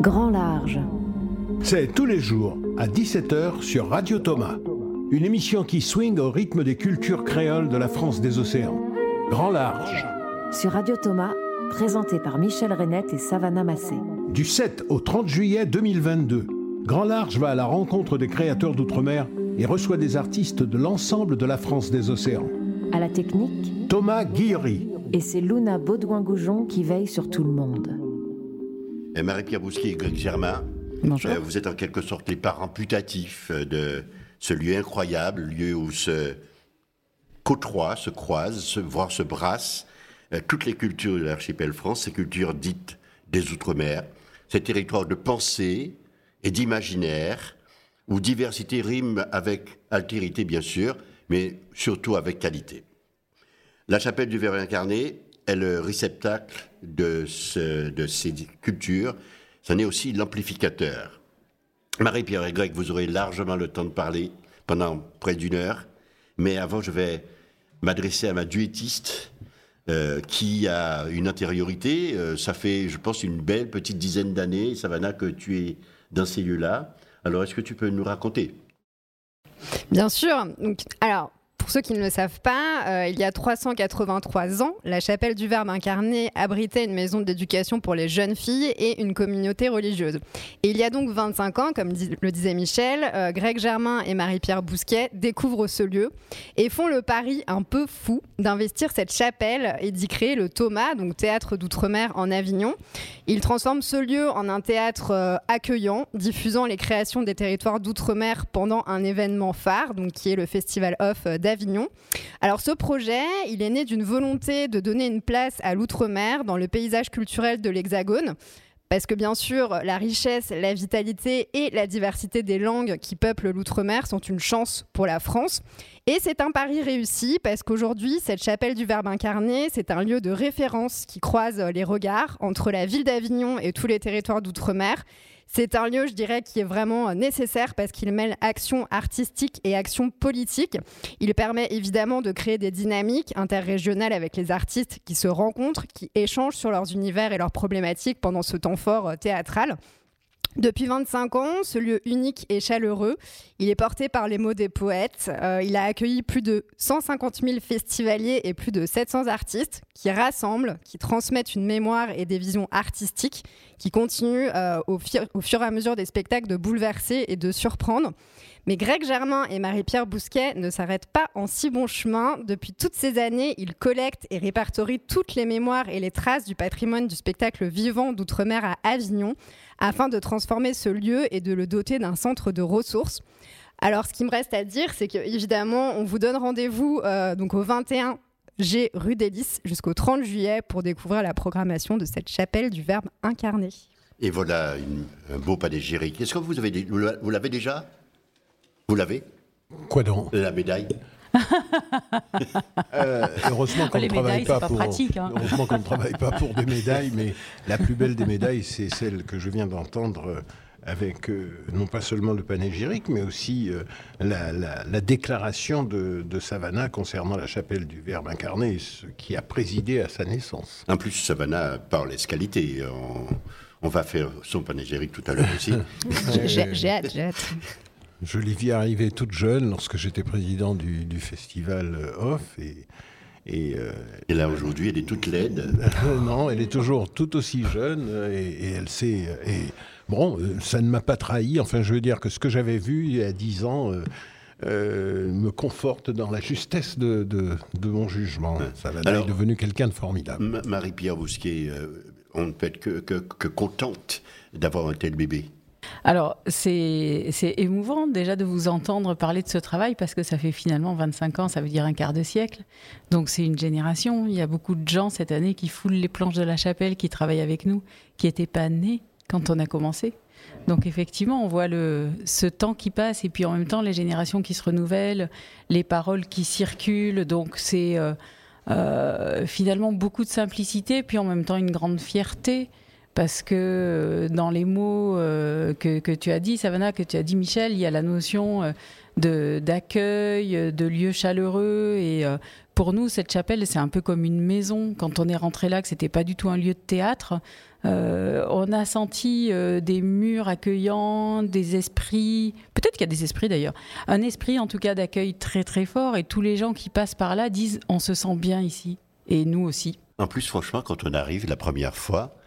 Grand Large. C'est tous les jours à 17h sur Radio Thomas. Une émission qui swing au rythme des cultures créoles de la France des océans. Grand Large. Sur Radio Thomas, présenté par Michel Renette et Savannah Massé. Du 7 au 30 juillet 2022, Grand Large va à la rencontre des créateurs d'outre-mer et reçoit des artistes de l'ensemble de la France des océans. À la technique, Thomas Guillery. et c'est Luna Baudouin-Goujon qui veille sur tout le monde. Et Marie-Pierre Bousquet et Greg Germain, Bonjour. euh, vous êtes en quelque sorte les parents putatifs euh, de ce lieu incroyable, lieu où se côtoient, se croisent, se, voire se brassent euh, toutes les cultures de l'archipel France, ces cultures dites des Outre-mer, ces territoires de pensée et d'imaginaire, où diversité rime avec altérité, bien sûr, mais surtout avec qualité. La chapelle du Verre incarné est le réceptacle de, ce- de ces cultures. C'en est aussi l'amplificateur. Marie-Pierre et Greg, vous aurez largement le temps de parler pendant près d'une heure. Mais avant, je vais m'adresser à ma duettiste euh, qui a une intériorité. Euh, ça fait, je pense, une belle petite dizaine d'années, Savannah, que tu es dans ces lieux-là. Alors, est-ce que tu peux nous raconter? Bien sûr. Alors, pour ceux qui ne le savent pas, euh, il y a 383 ans, la chapelle du Verbe incarné abritait une maison d'éducation pour les jeunes filles et une communauté religieuse. Et il y a donc 25 ans, comme dit- le disait Michel, euh, Greg Germain et Marie-Pierre Bousquet découvrent ce lieu et font le pari un peu fou d'investir cette chapelle et d'y créer le Thomas, donc théâtre d'outre-mer en Avignon. Ils transforment ce lieu en un théâtre euh, accueillant, diffusant les créations des territoires d'outre-mer pendant un événement phare, donc qui est le Festival Off euh, Alors ce projet, il est né d'une volonté de donner une place à l'outre-mer dans le paysage culturel de l'Hexagone. Parce que bien sûr, la richesse, la vitalité et la diversité des langues qui peuplent l'outre-mer sont une chance pour la France. Et c'est un pari réussi parce qu'aujourd'hui, cette chapelle du Verbe incarné, c'est un lieu de référence qui croise les regards entre la ville d'Avignon et tous les territoires d'outre-mer. C'est un lieu, je dirais, qui est vraiment nécessaire parce qu'il mêle action artistique et action politique. Il permet évidemment de créer des dynamiques interrégionales avec les artistes qui se rencontrent, qui échangent sur leurs univers et leurs problématiques pendant ce temps fort euh, théâtral. Depuis 25 ans, ce lieu unique et chaleureux, il est porté par les mots des poètes. Euh, il a accueilli plus de 150 000 festivaliers et plus de 700 artistes qui rassemblent, qui transmettent une mémoire et des visions artistiques, qui continuent euh, au, fur- au fur et à mesure des spectacles de bouleverser et de surprendre. Mais Greg Germain et Marie-Pierre Bousquet ne s'arrêtent pas en si bon chemin. Depuis toutes ces années, ils collectent et répertorient toutes les mémoires et les traces du patrimoine du spectacle vivant d'outre-mer à Avignon afin de transformer ce lieu et de le doter d'un centre de ressources. Alors, ce qui me reste à dire, c'est que évidemment, on vous donne rendez-vous euh, donc au 21 G rue Lys jusqu'au 30 juillet pour découvrir la programmation de cette chapelle du Verbe incarné. Et voilà une- un beau panégyrique. Est-ce que vous l'avez déjà? Vous l'avez Quoi donc La médaille Euh, Heureusement qu'on ne travaille pas pour. pratique, hein. Heureusement qu'on ne travaille pas pour des médailles, mais la plus belle des médailles, c'est celle que je viens d'entendre euh, avec euh, non pas seulement le panégyrique, mais aussi euh, la, la- la déclaration de, de Savannah concernant la chapelle du Verbe incarné, ce qui a présidé à sa naissance. En plus, Savannah parle escalité. On, on va faire son panégyrique tout à l'heure aussi. J'ai hâte, j'ai hâte. Je l'ai vu arriver toute jeune lorsque j'étais président du, du festival euh, Off et. et euh, Et là, aujourd'hui, elle est toute laide. Non, elle est toujours tout aussi jeune et, et elle sait. euh, Et bon, ça ne m'a pas trahi. Enfin, je veux dire que ce que j'avais vu il y a dix ans euh, euh, me conforte dans la justesse de, de- de mon jugement. Alors- est devenue quelqu'un de formidable. Ma- Marie-Pierre Bousquet, on ne peut être que, que- que contente d'avoir un tel bébé. Alors, c'est émouvant déjà de vous entendre parler de ce travail parce que ça fait finalement 25 ans, ça veut dire un quart de siècle. Donc, c'est une génération. Il y a beaucoup de gens cette année qui foulent les planches de la chapelle, qui travaillent avec nous, qui n'étaient pas nés quand on a commencé. Donc, effectivement, on voit le, ce temps qui passe et puis en même temps, les générations qui se renouvellent, les paroles qui circulent. Donc, c'est euh, euh, finalement beaucoup de simplicité, puis en même temps une grande fierté parce que dans les mots que, que, tu as dit, Savannah, que tu as dit, Michel, il y a la notion de d'accueil, de lieu chaleureux et pour nous, cette chapelle, c'est un peu comme une maison. Quand on est rentré là, que c'était pas du tout un lieu de théâtre, euh, on a senti euh, des murs accueillants, des esprits. Peut-être qu'il y a des esprits d'ailleurs. Un esprit, en tout cas, d'accueil très très fort. Et tous les gens qui passent par là disent on se sent bien ici. Et nous aussi. En plus, franchement, quand on arrive la première fois,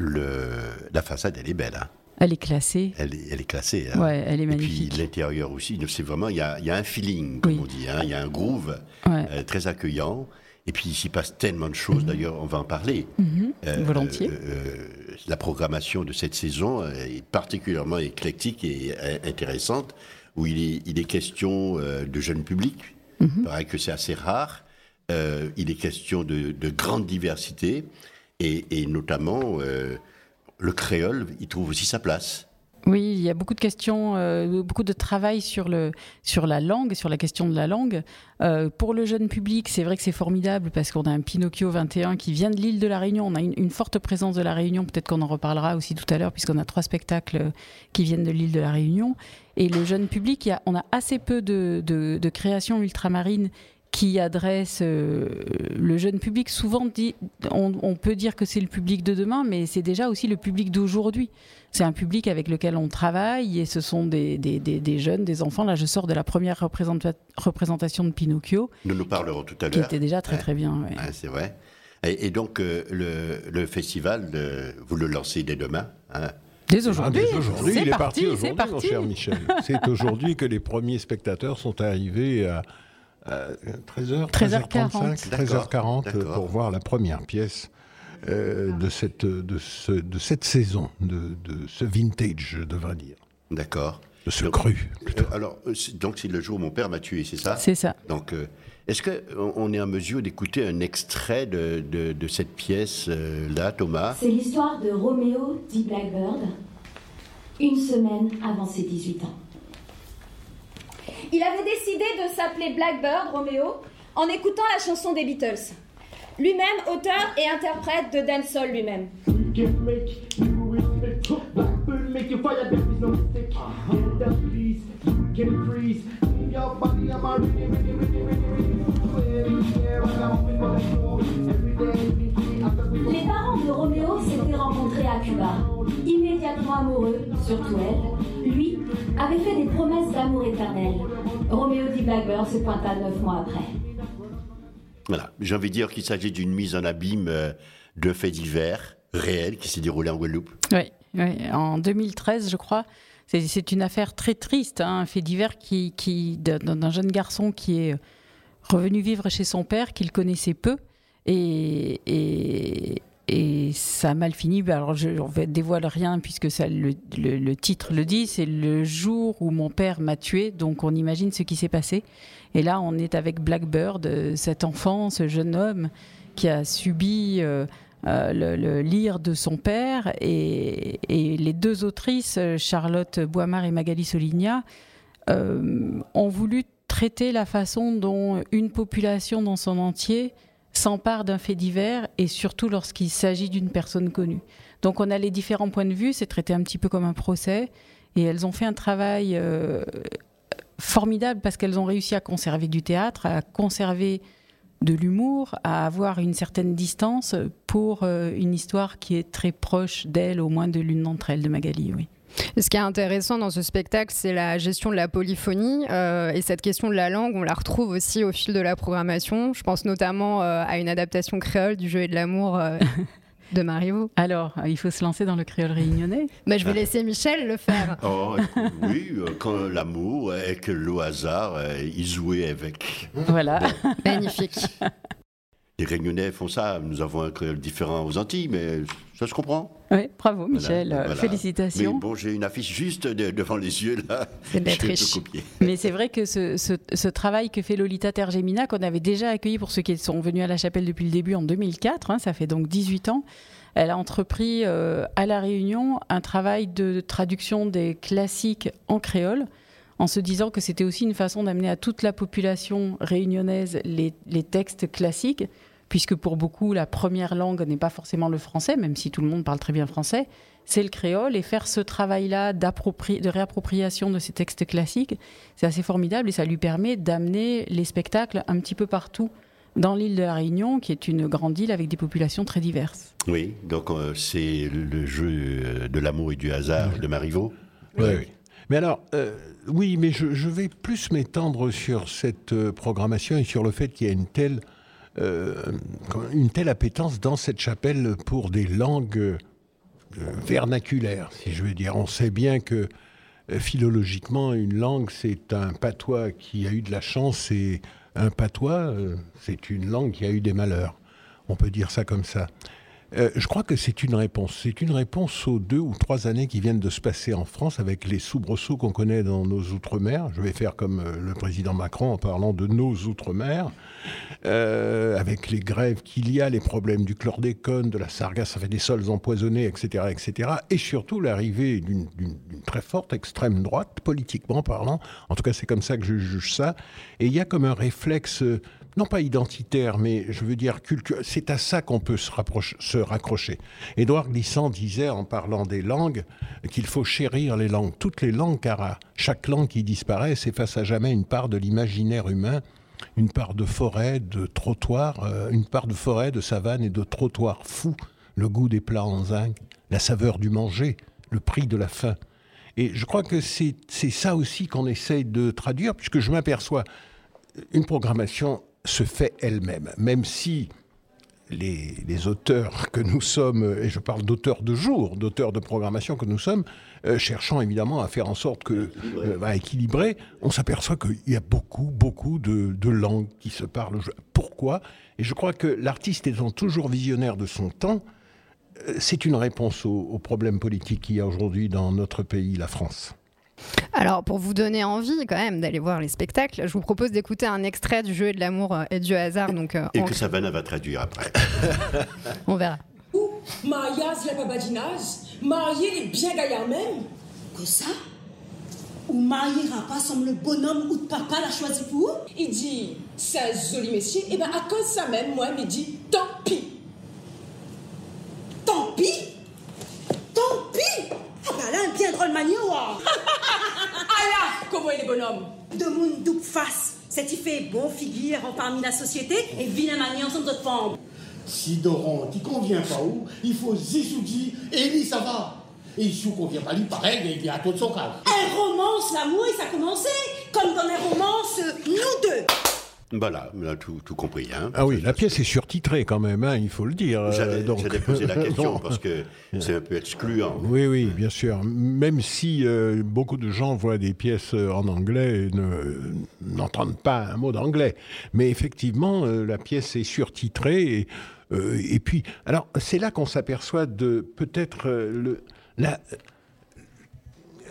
le... la façade, elle est belle. Hein. Elle est classée. Elle est, elle est classée. Hein. Ouais, elle est magnifique. Et puis l'intérieur aussi, c'est vraiment, il y a, y a, un feeling, comme on dit, hein. il y a un groove euh, très accueillant. Et puis il s'y passe tellement de choses, mhm. d'ailleurs on va en parler. Mhm. Euh, Volontiers. Euh, la programmation de cette saison est particulièrement éclectique et intéressante, où il est, il est question de jeunes publics. Mhm. Il paraît que c'est assez rare. il est question de, de grande diversité et, notamment le créole, il trouve aussi sa place. Oui, il y a beaucoup de questions, euh, beaucoup de travail sur, le, sur la langue, sur la question de la langue. Euh, pour le jeune public, c'est vrai que c'est formidable parce qu'on a un Pinocchio 21 qui vient de l'île de la Réunion. On a une, forte présence de la Réunion, peut-être qu'on en reparlera aussi tout à l'heure, puisqu'on a trois spectacles qui viennent de l'île de la Réunion. Et le jeune public, il on a assez peu de, de, de créations ultramarines qui adresse euh, le jeune public. Souvent, dit, on, peut dire que c'est le public de demain, mais c'est déjà aussi le public d'aujourd'hui. C'est un public avec lequel on travaille et ce sont des, des, jeunes, des enfants. Là, je sors de la première représentation de Pinocchio. Nous nous parlerons tout à l'heure. Qui était déjà très très bien. c'est vrai. Et, donc, euh, le, festival, vous le lancez dès demain hein? Dès aujourd'hui. Ah, aujourd'hui, il est parti, aujourd'hui, mon cher Michel. C'est aujourd'hui que les premiers spectateurs sont arrivés à 13h, 13h40, 13h40 pour voir la première pièce euh, de, cette, de, ce, de cette saison, de, de, ce vintage, je devrais dire. D'accord. De ce cru. Euh, alors, euh, donc c'est le jour où mon père m'a tué, c'est ça? C'est ça. Donc, est-ce qu'on est en mesure d'écouter un extrait de, de cette pièce-là, Thomas? C'est l'histoire de Roméo dit Blackbird, une semaine avant ses 18 ans. Il avait décidé de s'appeler Blackbird, Romeo, en écoutant la chanson des Beatles. Lui-même, auteur et interprète de dancehall lui-même. Les parents de Roméo s'étaient Cuba. Immédiatement amoureux, surtout elle, lui avait fait des promesses d'amour éternel. Roméo dit Blackbird se pointa neuf mois après. Voilà, j'ai envie de dire qu'il s'agit d'une mise en abîme euh, de faits divers réels qui s'est déroulé en Guadeloupe. Oui, en 2013, je crois. C'est une affaire très triste, hein, un fait divers qui, qui d'un jeune garçon qui est revenu vivre chez son père, qu'il connaissait peu, et, et, et ça a mal fini. Bah, alors, je ne dévoile rien puisque le, titre le dit. C'est le jour où mon père m'a tué. Donc, on imagine ce qui s'est passé. Et là, on est avec Blackbird, euh, cet enfant, ce jeune homme qui a subi euh, euh, le, lire de son père. Et, et, les deux autrices, Charlotte Boimard et Magali Soligna, ont voulu traiter la façon dont une population dans son entier s'empare d'un fait divers et surtout lorsqu'il s'agit d'une personne connue. Donc on a les différents points de vue, c'est traité un petit peu comme un procès et elles ont fait un travail euh, formidable parce qu'elles ont réussi à conserver du théâtre, à conserver de l'humour, à avoir une certaine distance pour euh, une histoire qui est très proche d'elle, au moins de l'une d'entre elles, de Magali, oui. Ce qui est intéressant dans ce spectacle, c'est la gestion de la polyphonie. Euh, et cette question de la langue, on la retrouve aussi au fil de la programmation. Je pense notamment euh, à une adaptation créole du jeu et de l'amour. Euh, de Marivaux. Alors, il faut se lancer dans le créole réunionnais. Mais je vais laisser Michel le faire. Oh, oui, quand l'amour et que le hasard, il jouait avec. Voilà. Magnifique. Les Réunionnais font ça. Nous avons un créole différent aux Antilles, mais ça se comprend. Oui, bravo Michel, félicitations. Mais bon, j'ai une affiche juste devant les yeux là. C'est d'être riche. Mais c'est vrai que ce, ce, travail que fait Lolita Tergemina, qu'on avait déjà accueilli pour ceux qui sont venus à la chapelle depuis le début en 2004, hein, ça fait donc 18 ans, elle a entrepris euh, à La Réunion un travail de traduction des classiques en créole en se disant que c'était aussi une façon d'amener à toute la population réunionnaise les, les textes classiques puisque pour beaucoup, la première langue n'est pas forcément le français, même si tout le monde parle très bien français, c'est le créole. Et faire ce travail-là de réappropriation de ces textes classiques, c'est assez formidable et ça lui permet d'amener les spectacles un petit peu partout dans l'île de la Réunion, qui est une grande île avec des populations très diverses. Oui, donc euh, c'est le jeu euh, de l'amour et du hasard de Marivaux. Oui, oui. Mais alors, euh, oui, mais je, vais plus m'étendre sur cette programmation et sur le fait qu'il y a une telle, une telle appétence dans cette chapelle pour des langues vernaculaires, si je veux dire. On sait bien que philologiquement, une langue, c'est un patois qui a eu de la chance et un patois, euh, c'est une langue qui a eu des malheurs. On peut dire ça comme ça. Euh, je crois que c'est une réponse. C'est une réponse aux deux ou trois années qui viennent de se passer en France avec les soubresauts qu'on connaît dans nos outre-mer. Je vais faire comme euh, le président Macron en parlant de nos outre-mer, euh, avec les grèves qu'il y a, les problèmes du chlordécone, de la sargasse, fait des sols empoisonnés, etc., etc. Et surtout l'arrivée d'une très forte extrême droite, politiquement parlant. En tout cas, c'est comme ça que je juge ça. Et il y a comme un réflexe non pas identitaire, mais je veux dire culturel. C'est à ça qu'on peut se, se raccrocher. Édouard Glissant disait, en parlant des langues, qu'il faut chérir les langues, toutes les langues, car chaque langue qui disparaît s'efface à jamais une part de l'imaginaire humain, une part de forêt, de trottoir, euh, une part de forêt, de savane et de trottoir fou, le goût des plats en zinc, la saveur du manger, le prix de la faim. Et je crois que c'est ça aussi qu'on essaye de traduire, puisque je m'aperçois, une programmation se fait elle-même, même si les, auteurs que nous sommes, et je parle d'auteurs de jour, d'auteurs de programmation que nous sommes, euh, cherchant évidemment à faire en sorte que, euh, à équilibrer, on s'aperçoit qu'il y a beaucoup, beaucoup de, langues qui se parlent. Pourquoi? Et je crois que l'artiste étant toujours visionnaire de son temps, euh, c'est une réponse aux problèmes politiques qu'il y a aujourd'hui dans notre pays, la France. Alors, pour vous donner envie quand même d'aller voir les spectacles, je vous propose d'écouter un extrait du jeu et de l'amour euh, et du hasard. Donc, euh, et que Savannah va traduire après. On verra. Ou mariage, la babadinage, marier les bien gaillards même. Que ça? Ou mariera pas comme le bonhomme ou papa l'a choisi pour Il dit, c'est joli messieurs, et bien à cause ça même, moi, il dit, tant pis. Tant pis? Tant pis? Ah bah là, un bien drôle manio Ah là, comment est les bonhommes De mon double face, c'est il fait bon figure en parmi la société et vilain maniant sans autre femme. Si Doron t'y convient pas où, il faut Zisouji et lui ça va. Et il convient pas lui pareil, il vient à tout de son cas. Un romance, l'amour, et ça a commencé, comme dans les romances, nous deux. Voilà, tout, tout compris. Hein. Ah oui, la pièce est surtitrée quand même, hein, il faut le dire. J'allais poser la question parce que c'est un peu excluant. Oui, oui, bien sûr. Même si euh, beaucoup de gens voient des pièces euh, en anglais et n'entendent pas un mot d'anglais. Mais effectivement, euh, la pièce est surtitrée. Et, et puis, alors, c'est là qu'on s'aperçoit de peut-être le, la,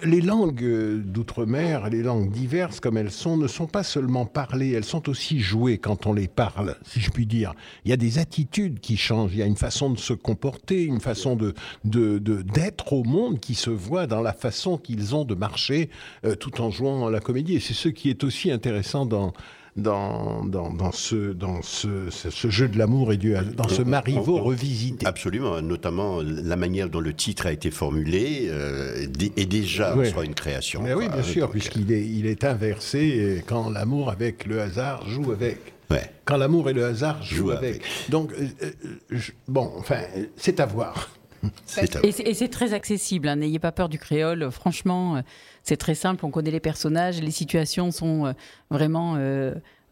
les langues d'outre-mer, les langues diverses comme elles sont, ne sont pas seulement parlées, elles sont aussi jouées quand on les parle, si je puis dire. Il y a des attitudes qui changent, il y a une façon de se comporter, une façon de d'être au monde qui se voit dans la façon qu'ils ont de marcher euh, tout en jouant la comédie. Et c'est ce qui est aussi intéressant dans dans, dans, ce, dans ce, ce, jeu de l'amour et du, dans ce Marivaux revisité. Absolument, notamment la manière dont le titre a été formulé euh, est déjà soit une création. Mais oui, bien sûr, puisqu'il est, il est inversé quand l'amour avec le hasard joue avec. Ouais. Quand l'amour et le hasard jouent, avec. Donc, euh, euh, bon, enfin, c'est à voir. Et c'est très accessible, hein. n'ayez pas peur du créole. Franchement, c'est très simple, on connaît les personnages, les situations sont vraiment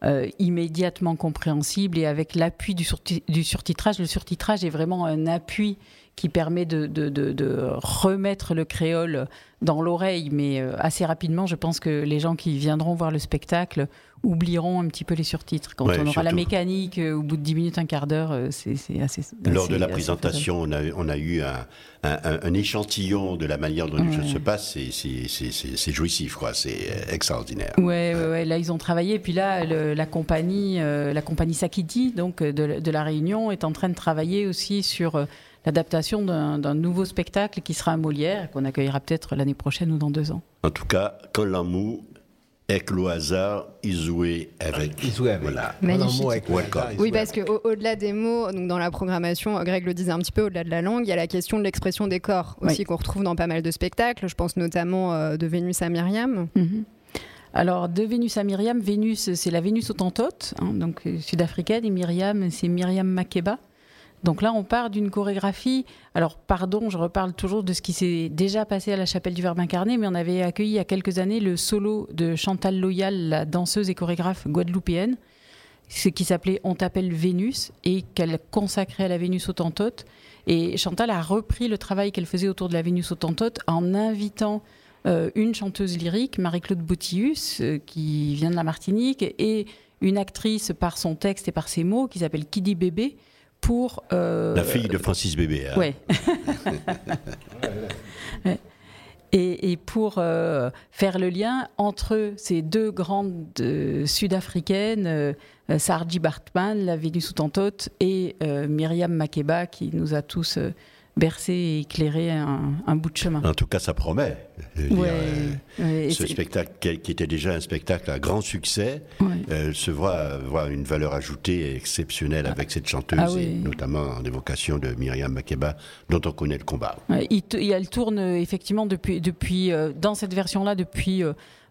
euh, immédiatement compréhensible et avec l'appui du, surtitrage. Le surtitrage est vraiment un appui qui permet de, remettre le créole dans l'oreille, mais euh, assez rapidement, je pense que les gens qui viendront voir le spectacle oublieront un petit peu les surtitres. Quand on aura la mécanique, euh, au bout de 10 minutes, un quart d'heure, c'est assez... Lors de la présentation, on a, on a, eu un, un, échantillon de la manière dont les choses se passent, c'est jouissif, quoi. c'est extraordinaire. Ouais, ouais, là, ils ont travaillé, et puis là, la compagnie, la compagnie Sakiti, donc de, de, la Réunion, est en train de travailler aussi sur l'adaptation d'un nouveau spectacle qui sera à Molière, qu'on accueillera peut-être l'année prochaine ou dans deux ans. En tout cas, quand l'amour Avec le hasard, il jouait avec. Il jouait avec. Voilà. Magnifique. Oui, parce qu'au-delà des mots, donc dans la programmation, Greg le disait un petit peu, au-delà de la langue, il y a la question de l'expression des corps aussi Oui. qu'on retrouve dans pas mal de spectacles. Je pense notamment euh, de Vénus à Myriam. Mhm. Alors, de Vénus à Myriam, Vénus, c'est la Vénus autantote, hein, donc euh, sud-africaine, et Myriam, c'est Myriam Makeba. Donc là, on part d'une chorégraphie. Alors, pardon, je reparle toujours de ce qui s'est déjà passé à la chapelle du Verbe incarné, mais on avait accueilli il y a quelques années le solo de Chantal Loyal, la danseuse et chorégraphe guadeloupéenne, ce qui s'appelait On t'appelle Vénus, et qu'elle consacrait à la Vénus autantote. Et Chantal a repris le travail qu'elle faisait autour de la Vénus autantote en invitant euh, une chanteuse lyrique, Marie-Claude Boutius, euh, qui vient de la Martinique, et une actrice par son texte et par ses mots, qui s'appelle Kidi Bébé, pour... euh, La fille de Francis Bébé. hein. Ouais. Et, et pour euh, faire le lien entre ces deux grandes euh, sud-africaines, euh, Sarji Bartman, la Vénus autantote, et Myriam Makeba, qui nous a tous bercés et éclairés un, un bout de chemin. En tout cas, ça promet. Dire, Ouais, euh, ce spectacle, qui était déjà un spectacle à grand succès, Ouais. euh, se voit avoir une valeur ajoutée exceptionnelle avec cette chanteuse, Ah oui. et notamment en évocation de Myriam Makeba, dont on connaît le combat. Il elle tourne euh, effectivement depuis, depuis dans cette version-là depuis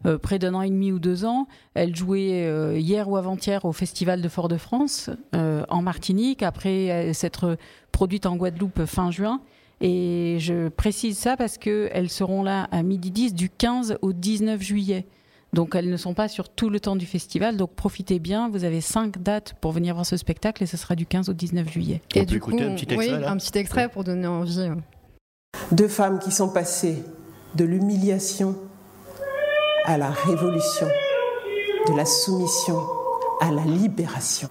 euh, près d'un an et demi ou deux ans. Elle jouait euh, hier ou avant-hier au Festival de Fort-de-France euh, en Martinique, après euh, s'être produite en Guadeloupe fin juin. Et je précise ça parce qu'elles seront là à midi 10 du 15 au 19 juillet. Donc elles ne sont pas sur tout le temps du festival, donc profitez bien. Vous avez cinq dates pour venir voir ce spectacle et ce sera du 15 au 19 juillet. On Et peut du écouter coup, un petit oui, extrait, là un petit extrait pour donner envie. euh. Deux femmes qui sont passées de l'humiliation à la révolution, de la soumission à la libération.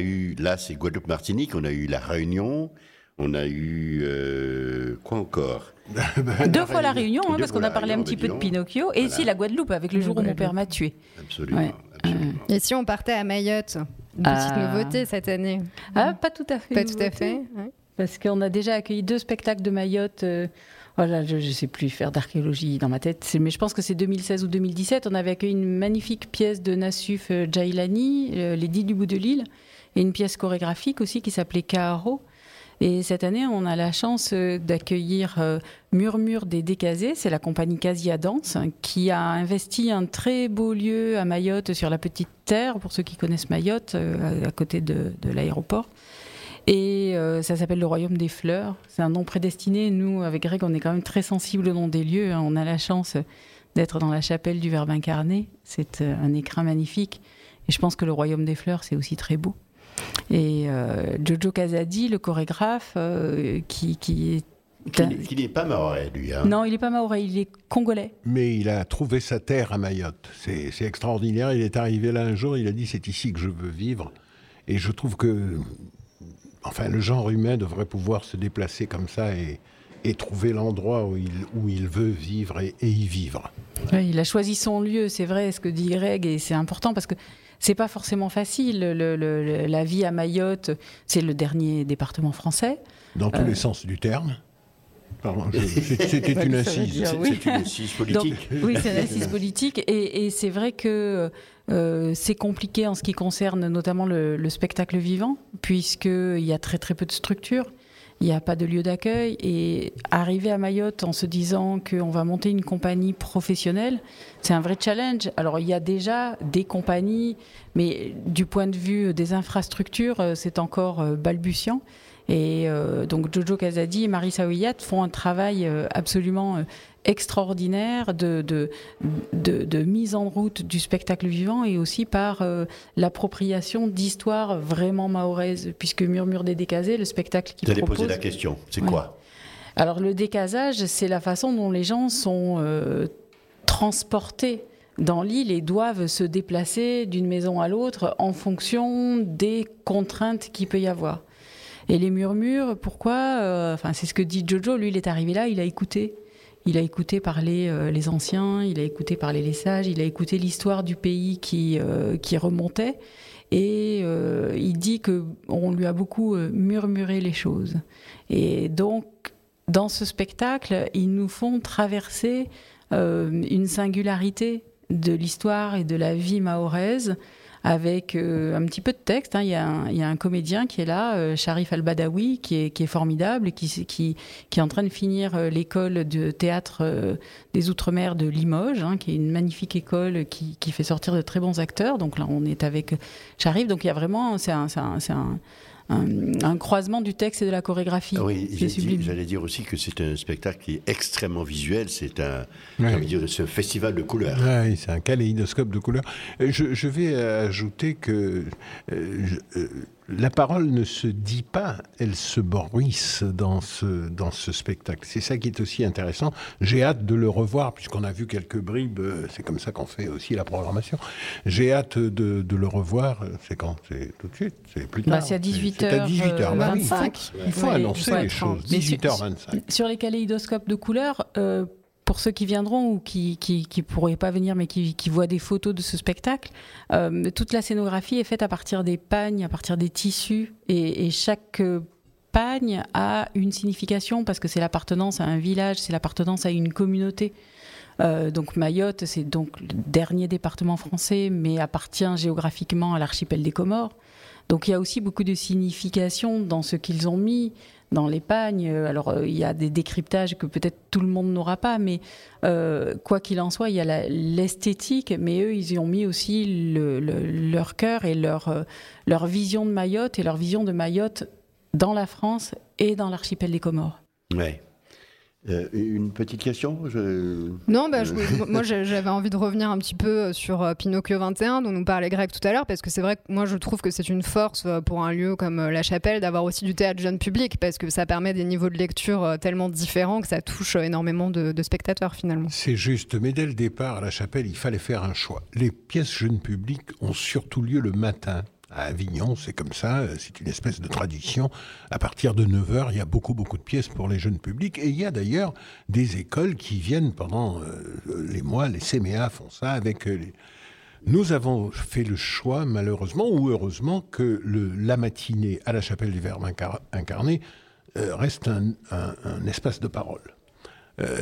A eu, là, c'est Guadeloupe-Martinique, on a eu La Réunion, on a eu. euh, quoi encore Deux fois la Réunion, hein, parce qu'on a parlé un petit peu de. Pinocchio, et Voilà. si la Guadeloupe, avec le jour où mon père m'a tué. Absolument. Ouais. absolument. Et si on partait à Mayotte Une Ah. petite nouveauté cette année. Ah, pas tout à fait. Pas tout à fait. ouais. Parce qu'on a déjà accueilli deux spectacles de Mayotte. euh, voilà, je ne sais plus faire d'archéologie dans ma tête, mais je pense que c'est 2016 ou 2017. On avait accueilli une magnifique pièce de Nassuf euh, Jailani, euh, Les Dix du bout de l'île, et une pièce chorégraphique aussi qui s'appelait Kaharo. Et cette année, on a la chance euh, d'accueillir euh, Murmure des Décasés, c'est la compagnie Casia Danse, hein, qui a investi un très beau lieu à Mayotte, sur la Petite Terre, pour ceux qui connaissent Mayotte, euh, à côté de, l'aéroport. Et ça s'appelle le Royaume des Fleurs. C'est un nom prédestiné. Nous, avec Greg, on est quand même très sensible au nom des lieux. hein. On a la chance d'être dans la chapelle du Verbe incarné. C'est un écrin magnifique. Et je pense que le Royaume des Fleurs, c'est aussi très beau. Et euh, Jojo Casadi, le chorégraphe, euh, qui, qui est... Qui n'est- pas maorais, lui. Hein. Non, il n'est pas maorais, il est congolais. Mais il a trouvé sa terre à Mayotte. C'est c'est extraordinaire. Il est arrivé là un jour, il a dit c'est ici que je veux vivre. Et je trouve que, enfin, le genre humain devrait pouvoir se déplacer comme ça et, et trouver l'endroit où il, où il veut vivre et, et y vivre. Ouais, il a choisi son lieu, c'est vrai, ce que dit Greg, et c'est important parce que c'est pas forcément facile. Le- le- le- la vie à Mayotte, c'est le dernier département français. Dans tous Euh. les sens du terme. C'était une assise. dire C'est oui. c'est une assise politique. Donc, oui, c'est une assise politique. Et, et c'est vrai que euh, c'est compliqué en ce qui concerne notamment le, le spectacle vivant, puisqu'il y a très très peu de structures. Il n'y a pas de lieu d'accueil. Et arriver à Mayotte en se disant qu'on va monter une compagnie professionnelle, c'est un vrai challenge. Alors, il y a déjà des compagnies, mais du point de vue des infrastructures, euh, c'est encore euh, balbutiant. Et euh, donc Jojo Casadi et Marie Saouillat font un travail euh, absolument euh, extraordinaire de, de, de, de mise en route du spectacle vivant et aussi par euh, l'appropriation d'histoires vraiment mahoraises, puisque Murmure des Décasés, le spectacle qui Vous allez propose... poser la question. C'est Ouais. quoi? Alors le décasage, c'est la façon dont les gens sont euh, transportés dans l'île et doivent se déplacer d'une maison à l'autre en fonction des contraintes qu'il peut y avoir. Et les murmures, pourquoi euh, Enfin, c'est ce que dit Jojo. Lui, il est arrivé là, il a écouté. Il a écouté parler euh, les anciens, il a écouté parler les sages, il a écouté l'histoire du pays qui, euh, qui remontait. Et il dit que on lui a beaucoup murmuré les choses. Et donc, dans ce spectacle, ils nous font traverser une singularité de l'histoire et de la vie mahoraise avec euh, un petit peu de texte. Hein. Il, y a un, comédien qui est là, euh, Sharif Al-Badawi, qui est, formidable et qui, est en train de finir euh, l'école de théâtre des Outre-mer de Limoges, hein, qui est une magnifique école qui, fait sortir de très bons acteurs. Donc là, on est avec Sharif. Donc il y a vraiment, c'est un, un, croisement du texte et de la chorégraphie. Ah oui, j'allais dire aussi que c'est un spectacle qui est extrêmement visuel. C'est un, un festival de couleurs. Oui, c'est un kaléidoscope de couleurs. Je, je vais ajouter que euh, euh, la parole ne se dit pas, elle se bruisse dans ce, dans ce spectacle. C'est ça qui est aussi intéressant. J'ai hâte de le revoir, puisqu'on a vu quelques bribes, euh, c'est comme ça qu'on fait aussi la programmation. J'ai hâte de, de, le revoir, c'est quand? C'est tout de suite C'est plus bah, tard C'est à 18h25. à 18h. Bah il faut, annoncer les choses. 18h25. Sur, les kaléidoscopes de couleurs, euh, pour ceux qui viendront ou qui qui, pourraient pas venir mais qui, voient des photos de ce spectacle, euh, toute la scénographie est faite à partir des pagnes, à partir des tissus et, chaque euh, pagne a une signification parce que c'est l'appartenance à un village, c'est l'appartenance à une communauté. Euh, donc Mayotte, c'est donc le dernier département français, mais appartient géographiquement à l'archipel des Comores. Donc il y a aussi beaucoup de signification dans ce qu'ils ont mis dans les pagnes. Alors, euh, il y a des décryptages que peut-être tout le monde n'aura pas, mais euh, quoi qu'il en soit, il y a l'esthétique, mais eux, ils y ont mis aussi leur cœur et leur, euh, leur vision de Mayotte et leur vision de Mayotte dans la France et dans l'archipel des Comores. Ouais. Euh, une petite question Non, bah, moi j'avais envie de revenir un petit peu euh, sur euh, Pinocchio 21 dont nous parlait Greg tout à l'heure parce que c'est vrai que moi je trouve que c'est une force pour un lieu comme La Chapelle d'avoir aussi du théâtre jeune public parce que ça permet des niveaux de lecture tellement différents que ça touche énormément de, de spectateurs finalement. C'est juste, mais dès le départ à La Chapelle il fallait faire un choix. Les pièces jeunes public ont surtout lieu le matin à Avignon, c'est comme ça, c'est une espèce de tradition. À partir de 9h, il y a beaucoup, beaucoup de pièces pour les jeunes publics. Et il y a d'ailleurs des écoles qui viennent pendant euh, les mois, les CMA font ça avec euh, les... Nous avons fait le choix, malheureusement ou heureusement, que la matinée à la chapelle du Verbe incarné euh, reste un, espace de parole.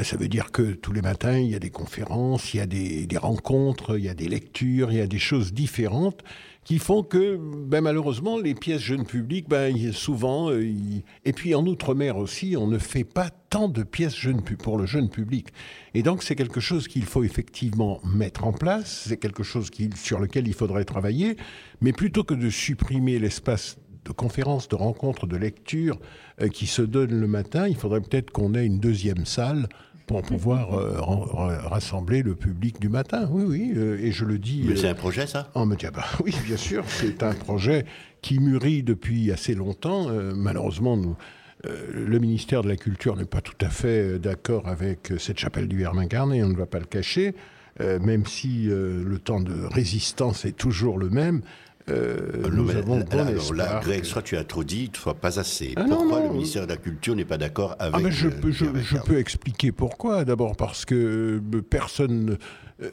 Ça veut dire que tous les matins, il y a des conférences, il y a des, rencontres, il y a des lectures, il y a des choses différentes qui font que, ben, malheureusement, les pièces jeunes publics, ben, souvent, euh, et puis en Outre-mer aussi, on ne fait pas tant de pièces jeunes pour le jeune public. Et donc, c'est quelque chose qu'il faut effectivement mettre en place, c'est quelque chose sur lequel il faudrait travailler, mais plutôt que de supprimer l'espace de conférences, de rencontres, de lectures euh, qui se donnent le matin, il faudrait peut-être qu'on ait une deuxième salle pour pouvoir euh, rassembler le public du matin. Oui, oui, euh, et je le dis. Mais c'est un projet, ça? En me dit, bah, oui, bien sûr, c'est un projet qui mûrit depuis assez longtemps. Euh, malheureusement, nous, le ministère de la Culture n'est pas tout à fait d'accord avec cette chapelle du Verbe incarné, on ne va pas le cacher. même si le temps de résistance est toujours le même, euh, nous avons alors là, Greg, soit tu as trop dit, soit pas assez. Ah pourquoi le ministère de la Culture n'est pas d'accord avec ah je, peux, je, peux expliquer pourquoi. D'abord parce que euh, personne. Euh,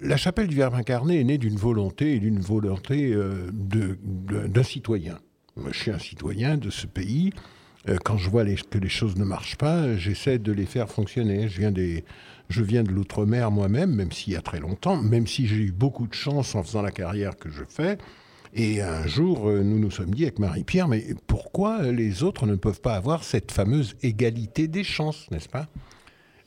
la chapelle du Verbe incarné est née d'une volonté et d'une volonté d'un citoyen. Moi, je suis un citoyen de ce pays. Quand je vois que les choses ne marchent pas, j'essaie de les faire fonctionner. Je viens des, je viens de l'outre-mer moi-même, même s'il y a très longtemps, même si j'ai eu beaucoup de chance en faisant la carrière que je fais. Et un jour, euh, nous nous sommes dit avec Marie-Pierre, mais pourquoi les autres ne peuvent pas avoir cette fameuse égalité des chances, n'est-ce pas?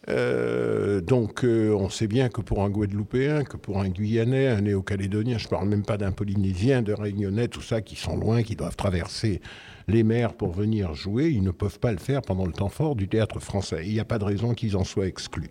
Euh, donc, euh, on sait bien que pour un Guadeloupéen, que pour un Guyanais, un Néo-Calédonien, je ne parle même pas d'un Polynésien, de Réunionnais, tout ça, qui sont loin, qui doivent traverser les mers pour venir jouer, ils ne peuvent pas le faire pendant le temps fort du théâtre français. Il n'y a pas de raison qu'ils en soient exclus.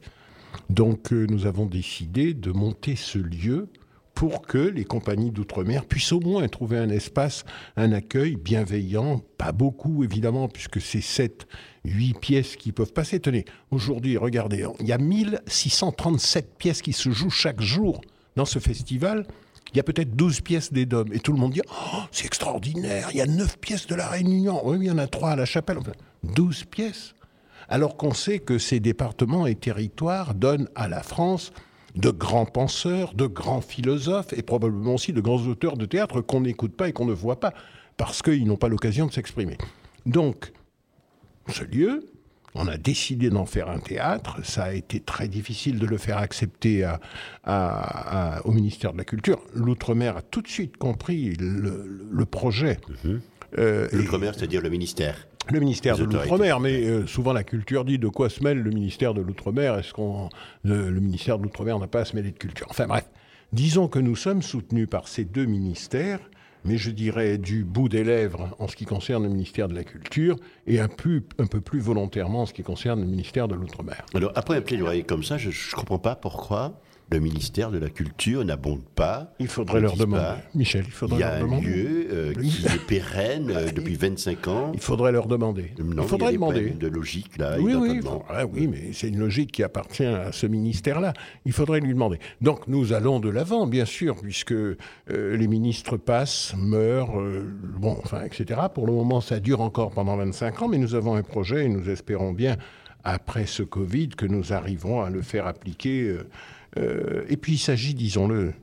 Donc, nous avons décidé de monter ce lieu pour que les compagnies d'outre-mer puissent au moins trouver un espace, un accueil bienveillant, pas beaucoup évidemment, puisque c'est 7, 8 pièces qui peuvent passer. Tenez, aujourd'hui, regardez, il y a 1637 pièces qui se jouent chaque jour dans ce festival, il y a peut-être 12 pièces des DOM. Et tout le monde dit oh, c'est extraordinaire, il y a 9 pièces de la Réunion. Oui, il y en a 3 à la chapelle. Enfin, 12 pièces. Alors qu'on sait que ces départements et territoires donnent à la France de grands penseurs, de grands philosophes et probablement aussi de grands auteurs de théâtre qu'on n'écoute pas et qu'on ne voit pas parce qu'ils n'ont pas l'occasion de s'exprimer. Donc, ce lieu, on a décidé d'en faire un théâtre. Ça a été très difficile de le faire accepter au ministère de la Culture. L'Outre-mer a tout de suite compris le, projet. Mhm. Euh, L'Outre-mer, c'est-à-dire le ministère. Le ministère de l'Outre-mer, mais euh, souvent la culture dit de quoi se mêle le ministère de l'Outre-mer. Est-ce qu'on le, ministère de l'Outre-mer n'a pas à se mêler de culture? Enfin bref, disons que nous sommes soutenus par ces deux ministères mais je dirais du bout des lèvres en ce qui concerne le ministère de la Culture et un peu, un peu plus volontairement en ce qui concerne le ministère de l'Outre-mer. Alors, après un plaidoyer comme ça, je ne comprends pas pourquoi le ministère de la Culture n'abonde pas. Il faudrait leur demander. Michel, il faudrait leur demander. Il y a un lieu euh, qui est pérenne euh, depuis 25 ans. Il faudrait leur demander. il faudrait il y a demander. de logique là. Oui, oui, oui, mais c'est une logique qui appartient à ce ministère-là. Il faudrait lui demander. Donc nous allons de l'avant, bien sûr, puisque euh, les ministres passent, meurent, bon, enfin, etc. Pour le moment, ça dure encore pendant 25 ans, mais nous avons un projet et nous espérons bien après ce Covid que nous arriverons à le faire appliquer euh, et puis il s'agit, disons-le,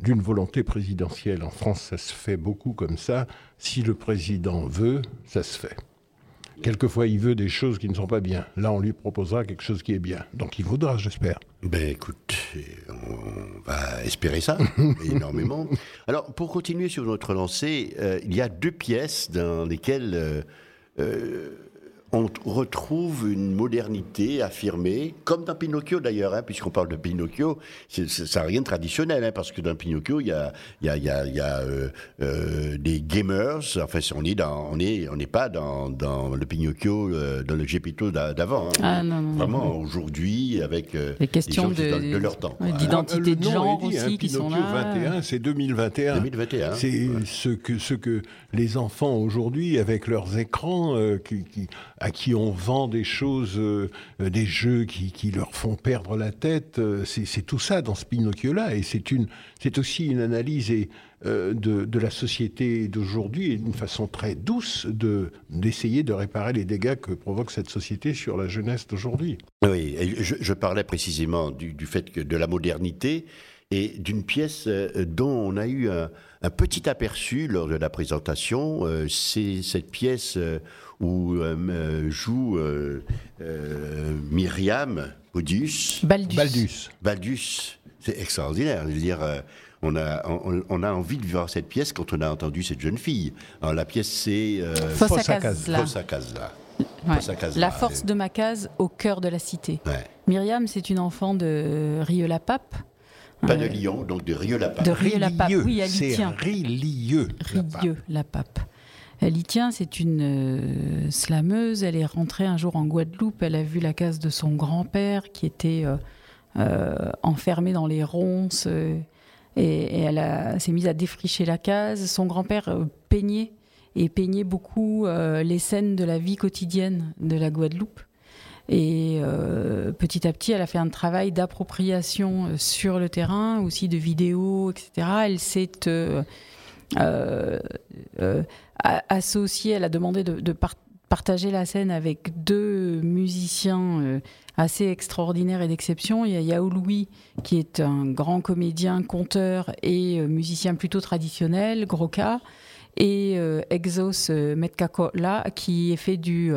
d'une volonté présidentielle. En France, ça se fait beaucoup comme ça. Si le président veut, ça se fait. Quelquefois, il veut des choses qui ne sont pas bien. Là, on lui proposera quelque chose qui est bien. Donc, il voudra, j'espère. Ben, écoute, on va espérer ça énormément. Alors, pour continuer sur notre lancée, euh, il y a deux pièces dans lesquelles euh, on retrouve une modernité affirmée, comme dans Pinocchio d'ailleurs, hein, puisqu'on parle de Pinocchio, ça n'a rien de traditionnel, hein, parce que dans Pinocchio, il y a, y a, y a, y a euh, euh, des gamers, enfin on n'est on est, on n'est pas dans, dans, le Pinocchio, euh, dans le Gepetto d'avant. Hein. Ah, non, non, Vraiment, aujourd'hui, avec les questions de, de, leur temps. D'identité de genre aussi, qui sont là. 21, c'est 2021. 2021. C'est ce que, ce que les enfants aujourd'hui, avec leurs écrans, qui, qui à qui on vend des choses, euh, des jeux qui, leur font perdre la tête. Euh, c'est tout ça dans ce Pinocchio-là. Et c'est aussi une analyse euh, de, la société d'aujourd'hui et d'une façon très douce d'essayer de, réparer les dégâts que provoque cette société sur la jeunesse d'aujourd'hui. Oui, je, parlais précisément du, fait que de la modernité et d'une pièce dont on a eu un, petit aperçu lors de la présentation. C'est cette pièce où euh, euh, joue euh, Myriam Baldus. Baldus. Baldus. C'est extraordinaire. Je veux dire, on a, on, a envie de voir cette pièce quand on a entendu cette jeune fille. Alors, la pièce, c'est Fossa Casla. La force de ma case au cœur de la cité. Myriam, c'est une enfant de Rieux-la-Pape. Pas de Lyon, donc de Rieux-la-Pape. De Rieux-la-Pape, oui, elle y tient. Rieux-la-Pape. Elle y tient, c'est une euh, slameuse. Elle est rentrée un jour en Guadeloupe. Elle a vu la case de son grand-père qui était euh, euh, enfermé dans les ronces. et, elle s'est mise à défricher la case. Son grand-père peignait et peignait beaucoup les scènes de la vie quotidienne de la Guadeloupe. Et petit à petit, elle a fait un travail d'appropriation sur le terrain, aussi de vidéos, etc. Elle s'est associée, elle a demandé de, partager la scène avec deux musiciens euh, assez extraordinaires et d'exception. Il y a Yao Louis, qui est un grand comédien, conteur et euh, musicien plutôt traditionnel, gros cas, et euh, Exos Metkakola, qui est fait du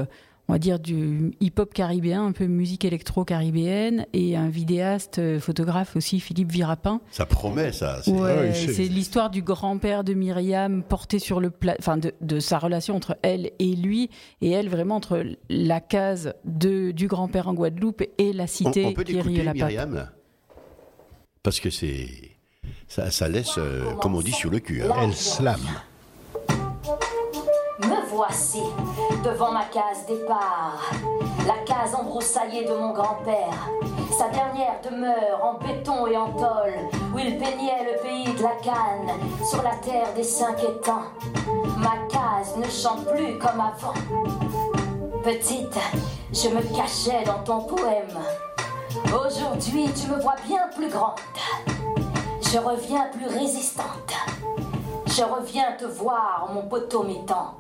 on va dire, du hip-hop caribéen, un peu musique électro-caribéenne, et un vidéaste, euh, photographe aussi, Philippe Virapin. Ça promet, ça. C'est l'histoire du grand-père de Myriam, porté sur le plat, enfin, de, sa relation entre elle et lui, et elle vraiment entre la case de, du grand-père en Guadeloupe et la cité on, on peut qui la Myriam? Parce que c'est. Ça, ça laisse, euh, comme on dit, sur le cul. Hein. Elle slame. Me voici devant ma case départ, la case embroussaillée de mon grand-père, sa dernière demeure en béton et en tôle, où il peignait le pays de la canne, sur la terre des cinq étangs. Ma case ne chante plus comme avant. Petite, je me cachais dans ton poème. Aujourd'hui, tu me vois bien plus grande. Je reviens plus résistante. Je reviens te voir, mon poteau m'étend.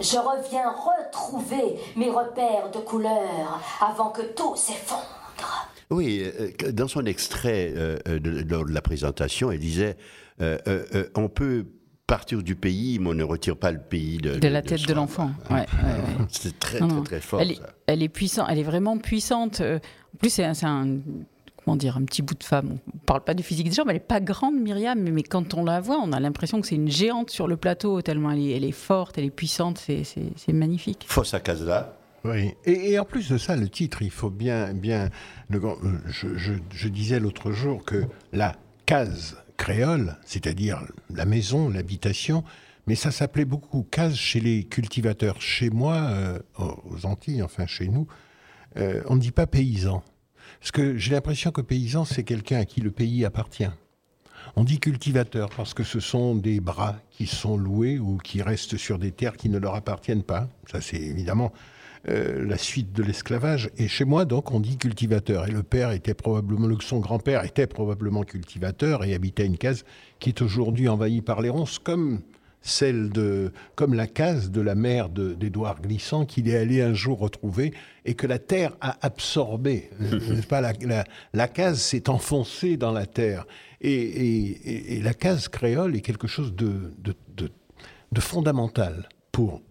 Je reviens retrouver mes repères de couleur avant que tout s'effondre. Oui, euh, dans son extrait euh, de, lors de la présentation, elle disait euh, euh, euh, on peut partir du pays, mais on ne retire pas le pays de, De la tête de l'enfant. Ouais, ouais, ouais. C'est très, Non, très, très fort. Elle est, ça. elle est puissante, elle est vraiment puissante. Euh, En plus, c'est un, c'est un- comment dire, un petit bout de femme. On parle pas du physique des gens, mais elle est pas grande, Myriam. Mais, mais quand on la voit, on a l'impression que c'est une géante sur le plateau, tellement elle est, elle est forte, elle est puissante. C'est- C'est c'est magnifique. Fossa Casla. Oui. Et, et en plus de ça, le titre, il faut bien, bien. le grand- je, je- je disais l'autre jour que la case créole, c'est-à-dire la maison, l'habitation, mais ça s'appelait beaucoup case chez les cultivateurs. Chez moi, euh, aux Antilles, enfin chez nous, euh, on ne dit pas paysan. Parce que j'ai l'impression que paysan, c'est quelqu'un à qui le pays appartient. On dit cultivateur parce que ce sont des bras qui sont loués ou qui restent sur des terres qui ne leur appartiennent pas. Ça, c'est évidemment euh, la suite de l'esclavage. Et chez moi, donc, on dit cultivateur. Et le père était probablement, le- son grand-père était probablement cultivateur et habitait une case qui est aujourd'hui envahie par les ronces, comme celle de, comme la case de la mère d'Édouard Glissant qu'il est allé un jour retrouver et que la terre a absorbé. Pas? La, la- la case s'est enfoncée dans la terre et, et- et- et la case créole est quelque chose de, de- de- de fondamental pour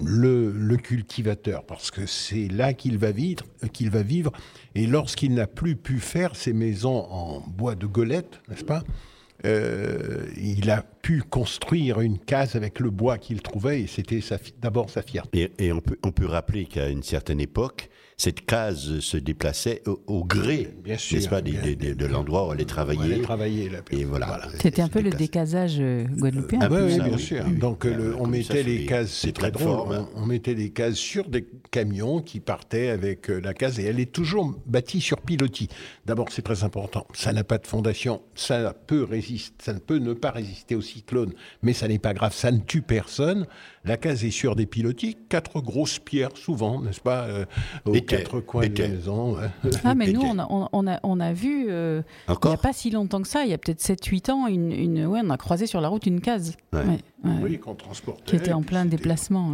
le, le cultivateur, parce que c'est là qu'il va vivre, qu'il va vivre. Et lorsqu'il n'a plus pu faire ses maisons en bois de golette, n'est-ce pas? Euh, Il a pu construire une case avec le bois qu'il trouvait, et c'était d'abord sa fierté. Et, on peut rappeler qu'à une certaine époque, cette case se déplaçait au, au gré, Bien sûr, n'est-ce pas, des- bien- des- des- de l'endroit où elle est travaillée. Elle est travaillée, là. Et voilà. C'était un peu le décasage euh, guadeloupéen. Oui, bien oui, sûr. oui. Donc euh, le- Euh, on mettait les des- cases, c'est très drôle, hein. on, on mettait des cases sur des camions qui partaient avec euh, la case et elle est toujours bâtie sur pilotis. D'abord, c'est très important. Ça n'a pas de fondation, ça peut résister, ça ne peut ne pas résister au cyclone, mais ça n'est pas grave, ça ne tue personne. La case est sur des pilotis, quatre grosses pierres souvent, n'est-ce pas, euh, aux quatre coins de étais. la maison. hein. Ah, mais nous, on a, on, on a, on a vu, euh, il n'y a pas si longtemps que ça, il y a peut-être 7-8 ans, une, une, ouais, on a croisé sur la route une case. Ouais. Ouais, ouais, Oui, qu'on transportait. Qui était en plein déplacement.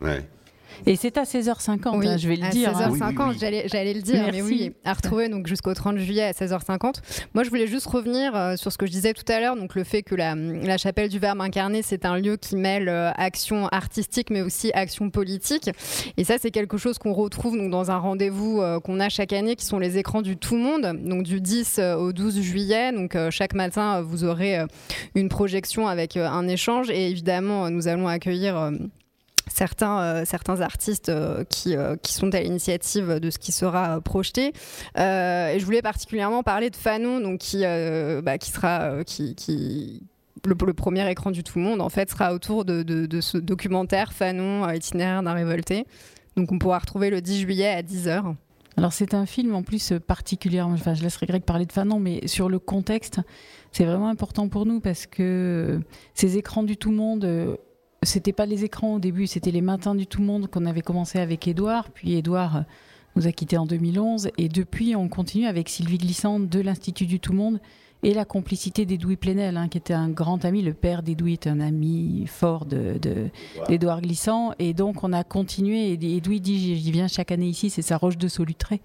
ouais. Et c'est à 16h50, Oui, hein, je vais le à dire. hein. 16h50, Oui, oui, oui. j'allais le dire, mais Merci. oui, à retrouver donc jusqu'au 30 juillet à 16h50. Moi, je voulais juste revenir euh, sur ce que je disais tout à l'heure, donc le fait que la, la chapelle du Verbe incarné, c'est un lieu qui mêle euh, action artistique, mais aussi action politique. Et ça, c'est quelque chose qu'on retrouve donc dans un rendez-vous euh, qu'on a chaque année, qui sont les écrans du Tout Monde, donc du 10 au 12 juillet. Donc euh, chaque matin, vous aurez euh, une projection avec euh, un échange, et évidemment, nous allons accueillir euh, certains, euh, certains artistes euh, qui, euh, qui sont à l'initiative de ce qui sera projeté. Et je voulais particulièrement parler de Fanon, donc qui, bah, qui sera qui, qui- le, premier écran du tout monde en fait sera autour de, ce documentaire Fanon itinéraire d'un révolté. Donc on pourra retrouver le 10 juillet à 10h. Alors c'est un film en plus particulièrement, enfin je laisserai Greg parler de Fanon, mais sur le contexte, c'est vraiment important pour nous parce que ces écrans du tout monde, c'était pas les écrans au début, c'était les matins du tout monde qu'on avait commencé avec Édouard, puis Édouard euh, nous a quittés en 2011 et depuis on continue avec Sylvie Glissante de l'Institut du tout monde et la complicité d'Edoui Plenel, hein, qui était un grand ami. Le père d'Edoui est un ami fort de, de- Glissant. Et donc, on a continué. Et Edoui dit J'y viens chaque année ici, c'est sa roche de Solutré.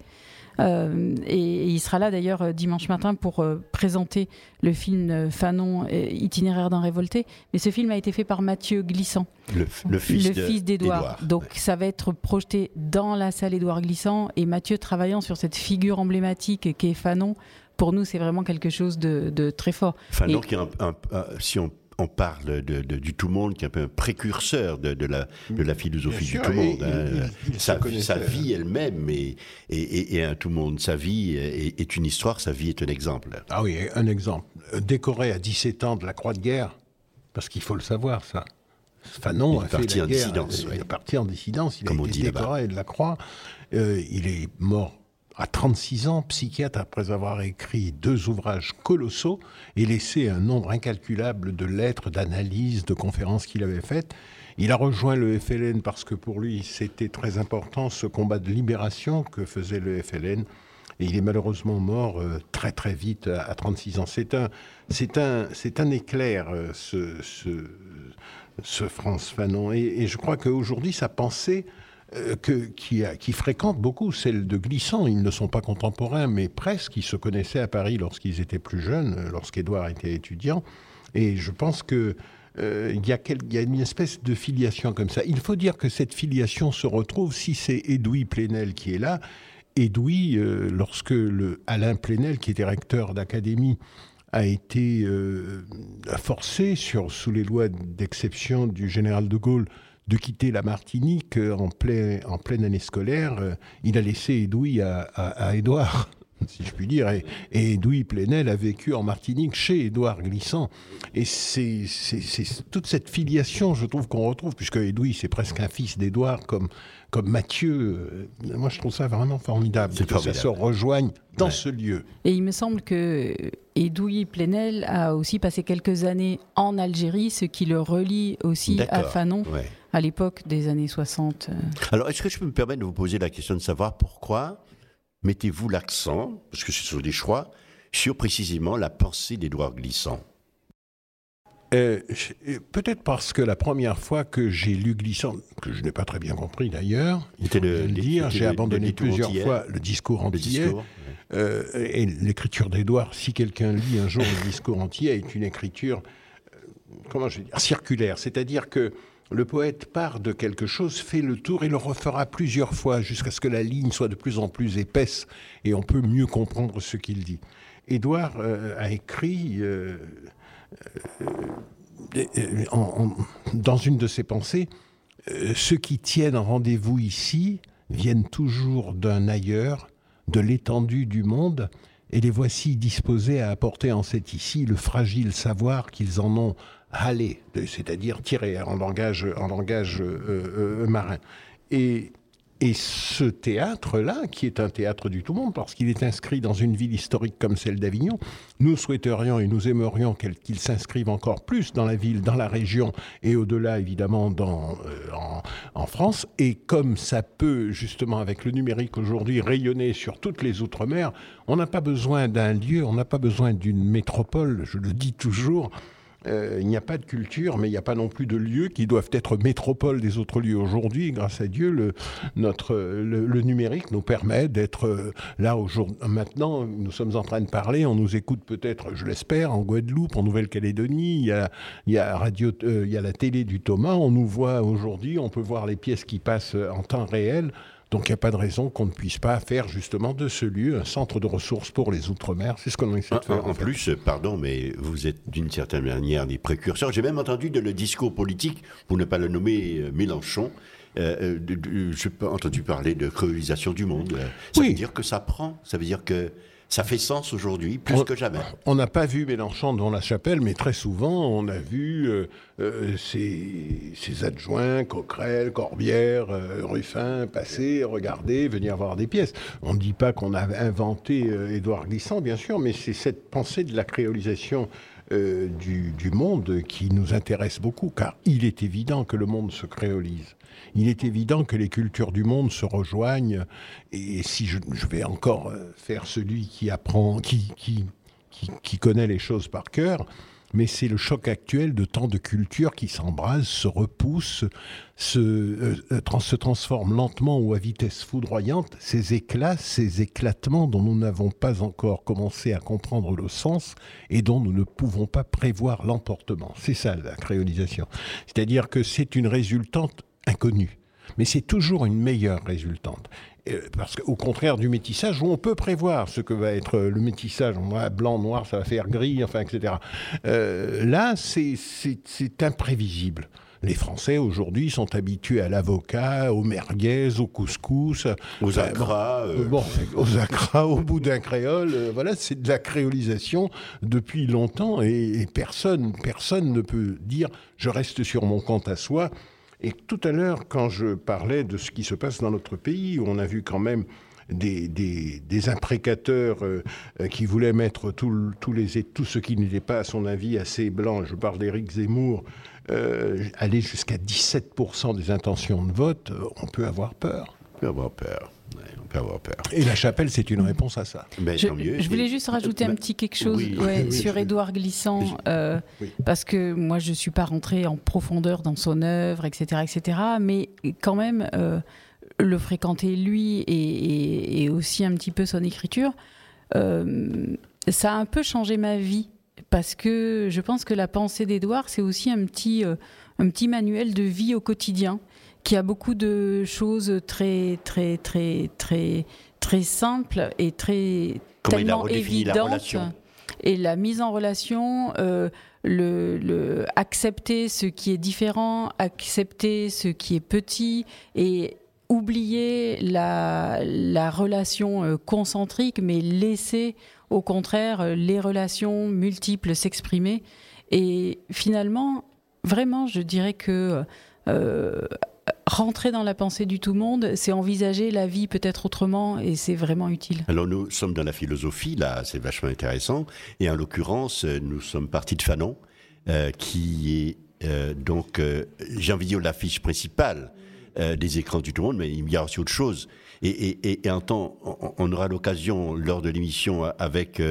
Euh, et, et il sera là d'ailleurs euh, dimanche matin pour euh, présenter le film Fanon, itinéraire d'un révolté. Mais ce film a été fait par Mathieu Glissant, Le, le fils, d'Édouard. Donc ça va être projeté dans la salle Édouard Glissant. Et Mathieu travaillant sur cette figure emblématique qu'est Fanon, pour nous, c'est vraiment quelque chose de, de très fort. Et- il y a un- un- un- si on, on parle de, de- du tout monde, qui est un peu un précurseur de, de la, de la philosophie sûr, du tout monde. hein. il- il se sa, sa vie elle-même est, est, est- est un tout monde. Sa vie est, une histoire, sa vie est un exemple. Ah oui, un exemple. Euh, Décoré à 17 ans de la Croix de guerre, parce qu'il faut le savoir, ça. Fanon Il est a fait parti la en guerre, dissidence, Il est parti en dissidence. Il Comme a on été décoré de la Croix. Euh, il est mort à 36 ans, psychiatre, après avoir écrit deux ouvrages colossaux et laissé un nombre incalculable de lettres, d'analyses, de conférences qu'il avait faites. Il a rejoint le FLN parce que pour lui, c'était très important ce combat de libération que faisait le FLN. Et il est malheureusement mort euh, très très vite à, 36 ans. C'est un, un, un éclair, euh, ce, ce, ce France Fanon. Et, et je crois qu'aujourd'hui, sa pensée euh, qui, a, qui, fréquente beaucoup celle de Glissant. Ils ne sont pas contemporains, mais presque. Ils se connaissaient à Paris lorsqu'ils étaient plus jeunes, lorsqu'Édouard était étudiant. Et je pense que euh, il y, y, a une espèce de filiation comme ça. Il faut dire que cette filiation se retrouve si c'est Edoui Plenel qui est là. Edoui, euh, lorsque Alain Plenel, qui était recteur d'académie, a été euh, forcé, sous les lois d'exception du général de Gaulle, de quitter la Martinique en, plein, en pleine année scolaire, il a laissé Edoui à, à, à Édouard si je puis dire. Et, et Edoui Plenel a vécu en Martinique chez Édouard Glissant. Et c'est toute cette filiation, je trouve, qu'on retrouve, puisque Edoui, c'est presque un fils d'Édouard, comme, comme Mathieu. Euh, moi, je trouve ça vraiment formidable, que ça se rejoigne dans ce lieu. Et il me semble que Edoui Plenel a aussi passé quelques années en Algérie, ce qui le relie aussi à Fanon. À l'époque des années 60. Alors, est-ce que je peux me permettre de vous poser la question de savoir pourquoi mettez-vous l'accent, parce que ce sont des choix, sur précisément la pensée d'Édouard Glissant? Euh, euh, Peut-être parce que la première fois que j'ai lu Glissant, que je n'ai pas très bien compris d'ailleurs, il faut le, dire, j'ai abandonné plusieurs fois le discours entier. Euh, et l'écriture d'Édouard, si quelqu'un lit un jour le discours entier, est une écriture, comment je vais dire, circulaire. C'est-à-dire que le poète part de quelque chose, fait le tour et le refera plusieurs fois jusqu'à ce que la ligne soit de plus en plus épaisse et on peut mieux comprendre ce qu'il dit. Édouard euh, a écrit euh, euh, dans une de ses pensées Ceux qui tiennent rendez-vous ici viennent toujours d'un ailleurs, de l'étendue du monde, et les voici disposés à apporter en cet ici le fragile savoir qu'ils en ont haler, c'est-à-dire tirer en langage, euh, euh, marin. Et, et ce théâtre-là, qui est un théâtre du tout monde, parce qu'il est inscrit dans une ville historique comme celle d'Avignon, nous souhaiterions et nous aimerions qu'il s'inscrive encore plus dans la ville, dans la région et au-delà, évidemment, euh, en, en, France. Et comme ça peut, justement, avec le numérique aujourd'hui, rayonner sur toutes les Outre-mer, on n'a pas besoin d'un lieu, on n'a pas besoin d'une métropole, je le dis toujours, euh, il n'y a pas de culture, mais il n'y a pas non plus de lieux qui doivent être métropoles des autres lieux. Aujourd'hui, grâce à Dieu, le, notre, le, numérique nous permet d'être euh, là aujourd'hui. Maintenant, nous sommes en train de parler, on nous écoute peut-être, je l'espère, en Guadeloupe, en Nouvelle-Calédonie, il y a, il y a radio, euh, il y a la télé du Thomas, on nous voit aujourd'hui, on peut voir les pièces qui passent en temps réel. Donc il n'y a pas de raison qu'on ne puisse pas faire justement de ce lieu un centre de ressources pour les Outre-mer. C'est ce qu'on essaie de faire. En, plus, pardon, mais vous êtes d'une certaine manière des précurseurs. J'ai même entendu de le discours politique, pour ne pas le nommer euh, Mélenchon, euh, euh j'ai entendu parler de créolisation du monde. Ça veut dire que ça prend, ça veut dire que ça fait sens aujourd'hui, plus que jamais. On n'a pas vu Mélenchon dans la chapelle, mais très souvent, on a vu euh, euh, ses, adjoints, Coquerel, Corbière, euh, Ruffin, passer, regarder, venir voir des pièces. On ne dit pas qu'on a inventé Édouard Glissant, bien sûr, mais c'est cette pensée de la créolisation du, du, monde qui nous intéresse beaucoup, car il est évident que le monde se créolise il est évident que les cultures du monde se rejoignent. Et si je, vais encore euh, faire celui qui apprend, qui, qui, qui, connaît les choses par cœur, mais c'est le choc actuel de tant de cultures qui s'embrasent, se repoussent, se, euh, se transforment lentement ou à vitesse foudroyante. Ces éclats, ces éclatements dont nous n'avons pas encore commencé à comprendre le sens et dont nous ne pouvons pas prévoir l'emportement. C'est ça la créolisation. C'est-à-dire que c'est une résultante inconnue. Mais c'est toujours une meilleure résultante. Euh, parce qu'au contraire du métissage, où on peut prévoir ce que va être le métissage, blanc, noir, ça va faire gris, enfin, etc. Euh, là, c'est imprévisible. Les Français aujourd'hui sont habitués à l'avocat, aux merguez, au couscous, aux acras, euh. bon, aux acras, au boudin créole. voilà, c'est de la créolisation depuis longtemps et, et, personne, personne ne peut dire je reste sur mon compte à soi. Et tout à l'heure, quand je parlais de ce qui se passe dans notre pays, où on a vu quand même des, imprécateurs euh, euh, qui voulaient mettre tout ce qui n'était pas, à son avis, assez blanc, je parle d'Éric Zemmour, euh, aller jusqu'à 17% des intentions de vote, on peut avoir peur. On peut avoir peur. Ouais, on peut avoir peur. Et la chapelle, c'est une réponse à ça. Mais Je, tant mieux. je voulais juste rajouter un Bah, petit quelque chose oui, ouais, oui, sur. Édouard Glissant, Oui. euh, Oui. parce que moi je suis pas rentrée en profondeur dans son œuvre, etc., etc. Mais quand même, euh, le fréquenter lui et, et- et aussi un petit peu son écriture, euh, ça a un peu changé ma vie. Parce que je pense que la pensée d'Édouard, c'est aussi un petit, euh, un petit manuel de vie au quotidien, qui a beaucoup de choses très, très, très, très, très simples et très Comment tellement la évidentes. Et la mise en relation, euh, le, le- accepter ce qui est différent, accepter ce qui est petit et oublier la, la relation euh, concentrique, mais laisser au contraire les relations multiples s'exprimer. Et finalement, vraiment, je dirais que euh, rentrer dans la pensée du tout monde, c'est envisager la vie peut-être autrement et c'est vraiment utile. Alors nous sommes dans la philosophie, là, c'est vachement intéressant. Et en l'occurrence, nous sommes partis de Fanon, euh, qui est euh, donc, euh, j'ai envie de dire, l'affiche principale des écrans du tout monde, mais il y a aussi autre chose. Et, en temps, on, aura l'occasion, lors de l'émission avec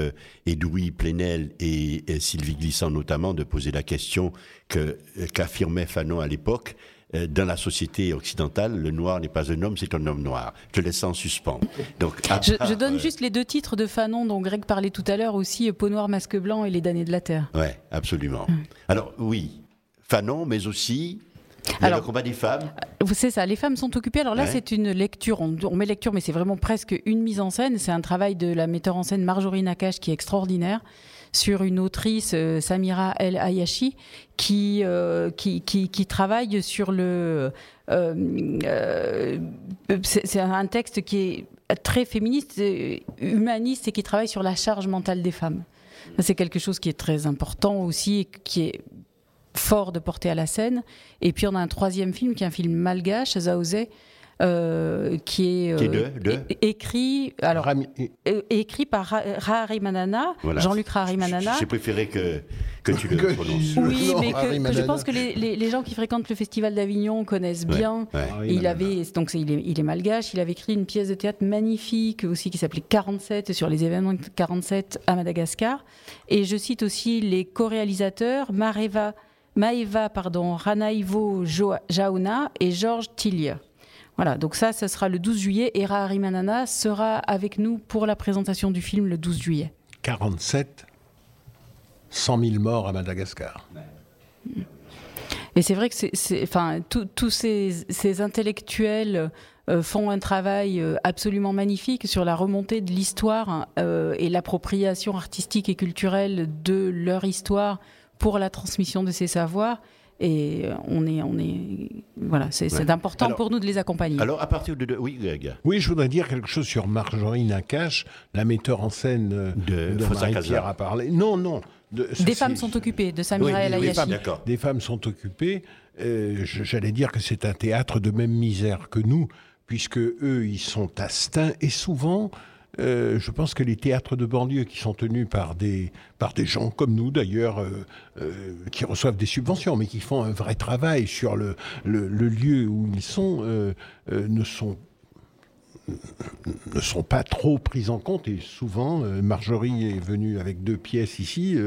Edoui Plenel et, Sylvie Glissant notamment, de poser la question que qu'affirmait Fanon à l'époque. Euh, Dans la société occidentale, le noir n'est pas un homme, c'est un homme noir. Je laisse ça en suspens. Donc, Je, part, je donne euh, juste les deux titres de Fanon dont Greg parlait tout à l'heure aussi, Peau noire, masque blanc et Les damnés de la terre. Ouais, absolument. Alors oui, Fanon, mais aussi Alors- le combat des femmes. C'est ça, les femmes sont occupées. Alors là, Ouais. c'est une lecture, on, on met lecture, mais c'est vraiment presque une mise en scène. C'est un travail de la metteur en scène Marjorie Nakache qui est extraordinaire sur une autrice, euh, Samira El Hayashi, qui, euh, qui, qui, qui travaille sur le... euh, c'est un texte qui est très féministe, humaniste et qui travaille sur la charge mentale des femmes. C'est quelque chose qui est très important aussi, et qui est fort de porter à la scène. Et puis on a un troisième film qui est un film malgache, Zaozé, euh, qui est, Qui est euh, de- de é- écrit alors Rami- euh, écrit par Raharimanana, Voilà. Jean-Luc Raharimanana. J'ai préféré que, que tu le prononces. Oui, Non, mais que- je Manana. pense que les, les- les gens qui fréquentent le Festival d'Avignon connaissent Ouais, bien. ouais. Il avait donc il est, il est malgache. Il avait écrit une pièce de théâtre magnifique aussi qui s'appelait 47 sur les événements de 47 à Madagascar. Et je cite aussi les co-réalisateurs Mareva, Maeva pardon Ranaivo Jauna et Georges Tillier. Voilà, donc ça, ça sera le 12 juillet. Et Rahari Manana sera avec nous pour la présentation du film le 12 juillet. 47, 100 000 morts à Madagascar. Et c'est vrai que c'est, enfin, tous ces intellectuels euh, font un travail euh, absolument magnifique sur la remontée de l'histoire euh, et l'appropriation artistique et culturelle de leur histoire pour la transmission de ces savoirs. Et euh, on est, on est, voilà, c'est, Ouais. important Alors- pour nous de les accompagner. Alors à partir de... de- Oui, Greg. Oui, je voudrais dire quelque chose sur Marjorie Nakache, la metteur en scène euh, De Fossa Marie-Pierre a parlé. Non, non. de- ça, Des femmes sont occupées, de Oui, Samira El oui, Hayashi. femmes, d'accord. Des femmes sont occupées. Euh, J'allais dire que c'est un théâtre de même misère que nous, puisque eux, ils sont à Stein. Et souvent, euh, je pense que les théâtres de banlieue qui sont tenus par des, par des gens comme nous, d'ailleurs, euh, euh, qui reçoivent des subventions, mais qui font un vrai travail sur le, le, lieu où ils sont, ne sont ne sont pas trop pris en compte et souvent Marjorie est venue avec deux pièces ici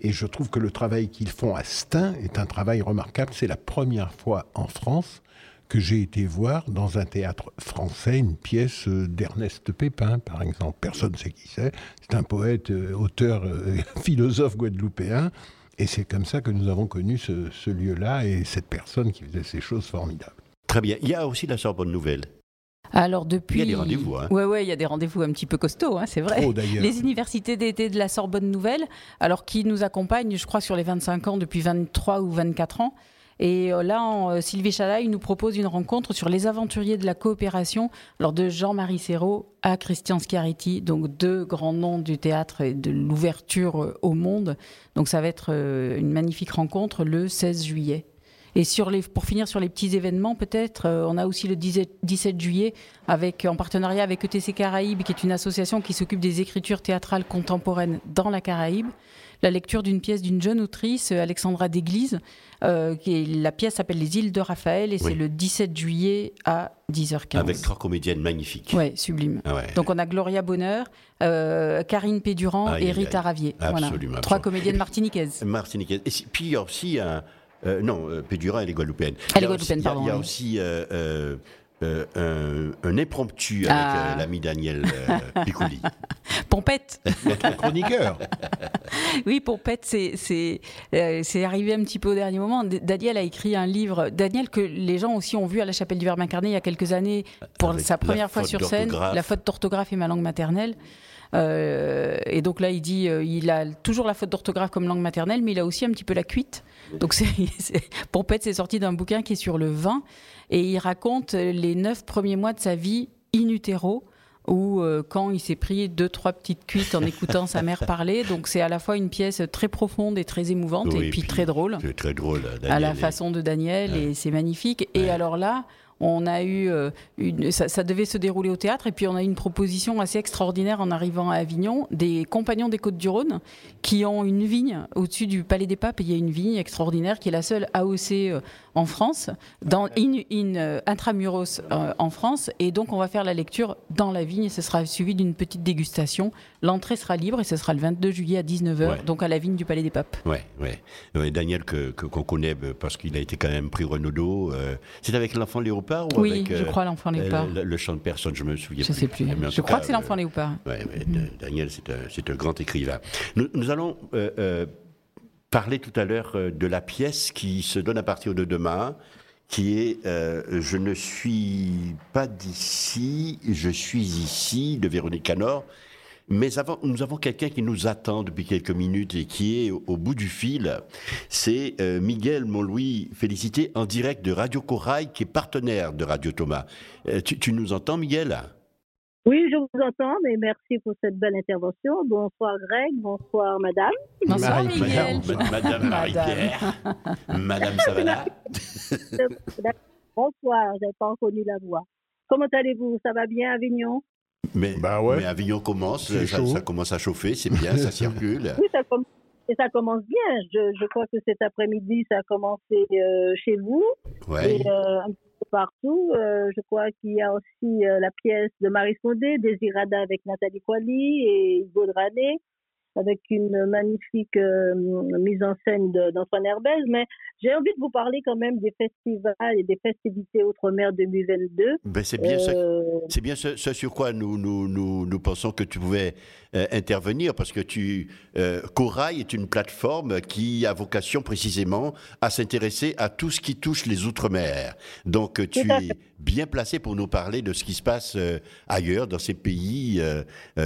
et je trouve que le travail qu'ils font à Stein est un travail remarquable. C'est la première fois en France que j'ai été voir dans un théâtre français une pièce euh, d'Ernest Pépin, par exemple. Personne ne sait qui c'est. C'est un poète, euh, auteur, euh, philosophe guadeloupéen. Et c'est comme ça que nous avons connu ce, ce lieu-là et cette personne qui faisait ces choses formidables. Très bien. Il y a aussi la Sorbonne Nouvelle. Alors depuis, Il y a des rendez-vous, hein. Ouais, ouais, il y a des rendez-vous un petit peu costauds, hein, c'est vrai. Trop, d'ailleurs. Les universités d'été de la Sorbonne Nouvelle, alors qui nous accompagnent, je crois, sur les 25 ans depuis 23 ou 24 ans. Et euh, là, euh, Sylvie Chalaï nous propose une rencontre sur les aventuriers de la coopération, alors de Jean-Marie Serrault à Christian Schiaretti, donc deux grands noms du théâtre et de l'ouverture euh, au monde. Donc ça va être une magnifique rencontre le 16 juillet. Et sur les, pour finir sur les petits événements, peut-être, on a aussi le 17 juillet, avec, en partenariat avec ETC Caraïbes, qui est une association qui s'occupe des écritures théâtrales contemporaines dans la Caraïbe. La lecture d'une pièce d'une jeune autrice, Alexandra Déglise, euh, qui la pièce s'appelle Les îles de Raphaël, et c'est le 17 juillet à 10h15. Avec trois comédiennes magnifiques. Oui, sublime. Ah Donc on a Gloria Bonheur, euh, Karine Pédurand et Rita Ravier. Absolument. Trois comédiennes martiniquaises. Martiniquaises. Et puis il y a aussi un euh, non, euh, Pédura, elle est guadeloupéenne. Elle est guadeloupéenne, pardon. Il y a, aussi euh, un, impromptu avec ah. l'ami Daniel Picouli. Pompette Notre chroniqueur Oui, Pompette, c'est arrivé un petit peu au dernier moment. Daniel a écrit un livre, Daniel que les gens aussi ont vu à la Chapelle du Verbe incarné il y a quelques années pour sa première fois sur scène, La faute d'orthographe et ma langue maternelle. Euh, et donc là, il dit, euh, il a toujours la faute d'orthographe comme langue maternelle, mais il a aussi un petit peu la cuite. Donc Pompette, c'est sorti d'un bouquin qui est sur le vin, et il raconte les neuf premiers mois de sa vie in utero ou euh, quand il s'est pris deux trois petites cuites en écoutant sa mère parler. Donc c'est à la fois une pièce très profonde et très émouvante et, puis, très drôle. Très drôle. à la façon de Daniel et c'est magnifique. Et alors là, on a eu euh, une, ça, devait se dérouler au théâtre et puis on a eu une proposition assez extraordinaire en arrivant à Avignon des compagnons des Côtes du Rhône qui ont une vigne au-dessus du Palais des Papes. il y a une vigne extraordinaire qui est la seule AOC euh, en France, dans in, in euh, intramuros en France. Et donc on va faire la lecture dans la vigne et ce sera suivi d'une petite dégustation. L'entrée sera libre et ce sera le 22 juillet à 19h, donc à la vigne du Palais des Papes. Ouais, ouais. Daniel que qu'on connaît parce qu'il a été quand même pris Renaudot. c'est avec l'enfant Léopold oui, je euh, crois l'enfant léopard. Le, chant de personne, je me souviens je plus. sais plus. je crois que c'est l'enfant léopard. Ouais, Daniel, c'est un, grand écrivain. Nous, allons euh, euh, parler tout à l'heure de la pièce qui se donne à partir de demain, qui est Je ne suis pas d'ici, je suis ici, de Véronique Canor. Mais avant, nous avons quelqu'un qui nous attend depuis quelques minutes et qui est au, bout du fil. C'est euh, Miguel Montlouis, félicité en direct de Radio Corail, qui est partenaire de Radio Thomas. Euh, tu, nous entends, Miguel? Oui, je vous entends, mais merci pour cette belle intervention. Bonsoir Greg, bonsoir Madame. Bonsoir Miguel. Madame, Madame Marie-Pierre. Madame Savana. bonsoir, je n'avais pas reconnu la voix. Comment allez-vous? Ça va bien, Avignon? Mais, bah mais Avignon commence, ça, commence à chauffer, c'est bien, ça circule. Oui, ça, et ça commence bien. Je, je crois que cet après-midi, ça a commencé euh, chez vous. Ouais. Et euh, un peu partout. Euh, je crois qu'il y a aussi la pièce de Marie Sondé, Désirada avec Nathalie Coili et Hugo Drané avec une magnifique euh, mise en scène d'Antoine Herbez, mais j'ai envie de vous parler quand même des festivals et des festivités Outre-mer 2022. Ben c'est bien, euh... c'est bien ce, sur quoi nous, nous, nous, nous, pensons que tu pouvais euh, intervenir, parce que tu, euh, Corail est une plateforme qui a vocation précisément à s'intéresser à tout ce qui touche les Outre-mer. Donc tu es bien placé pour nous parler de ce qui se passe ailleurs, dans ces pays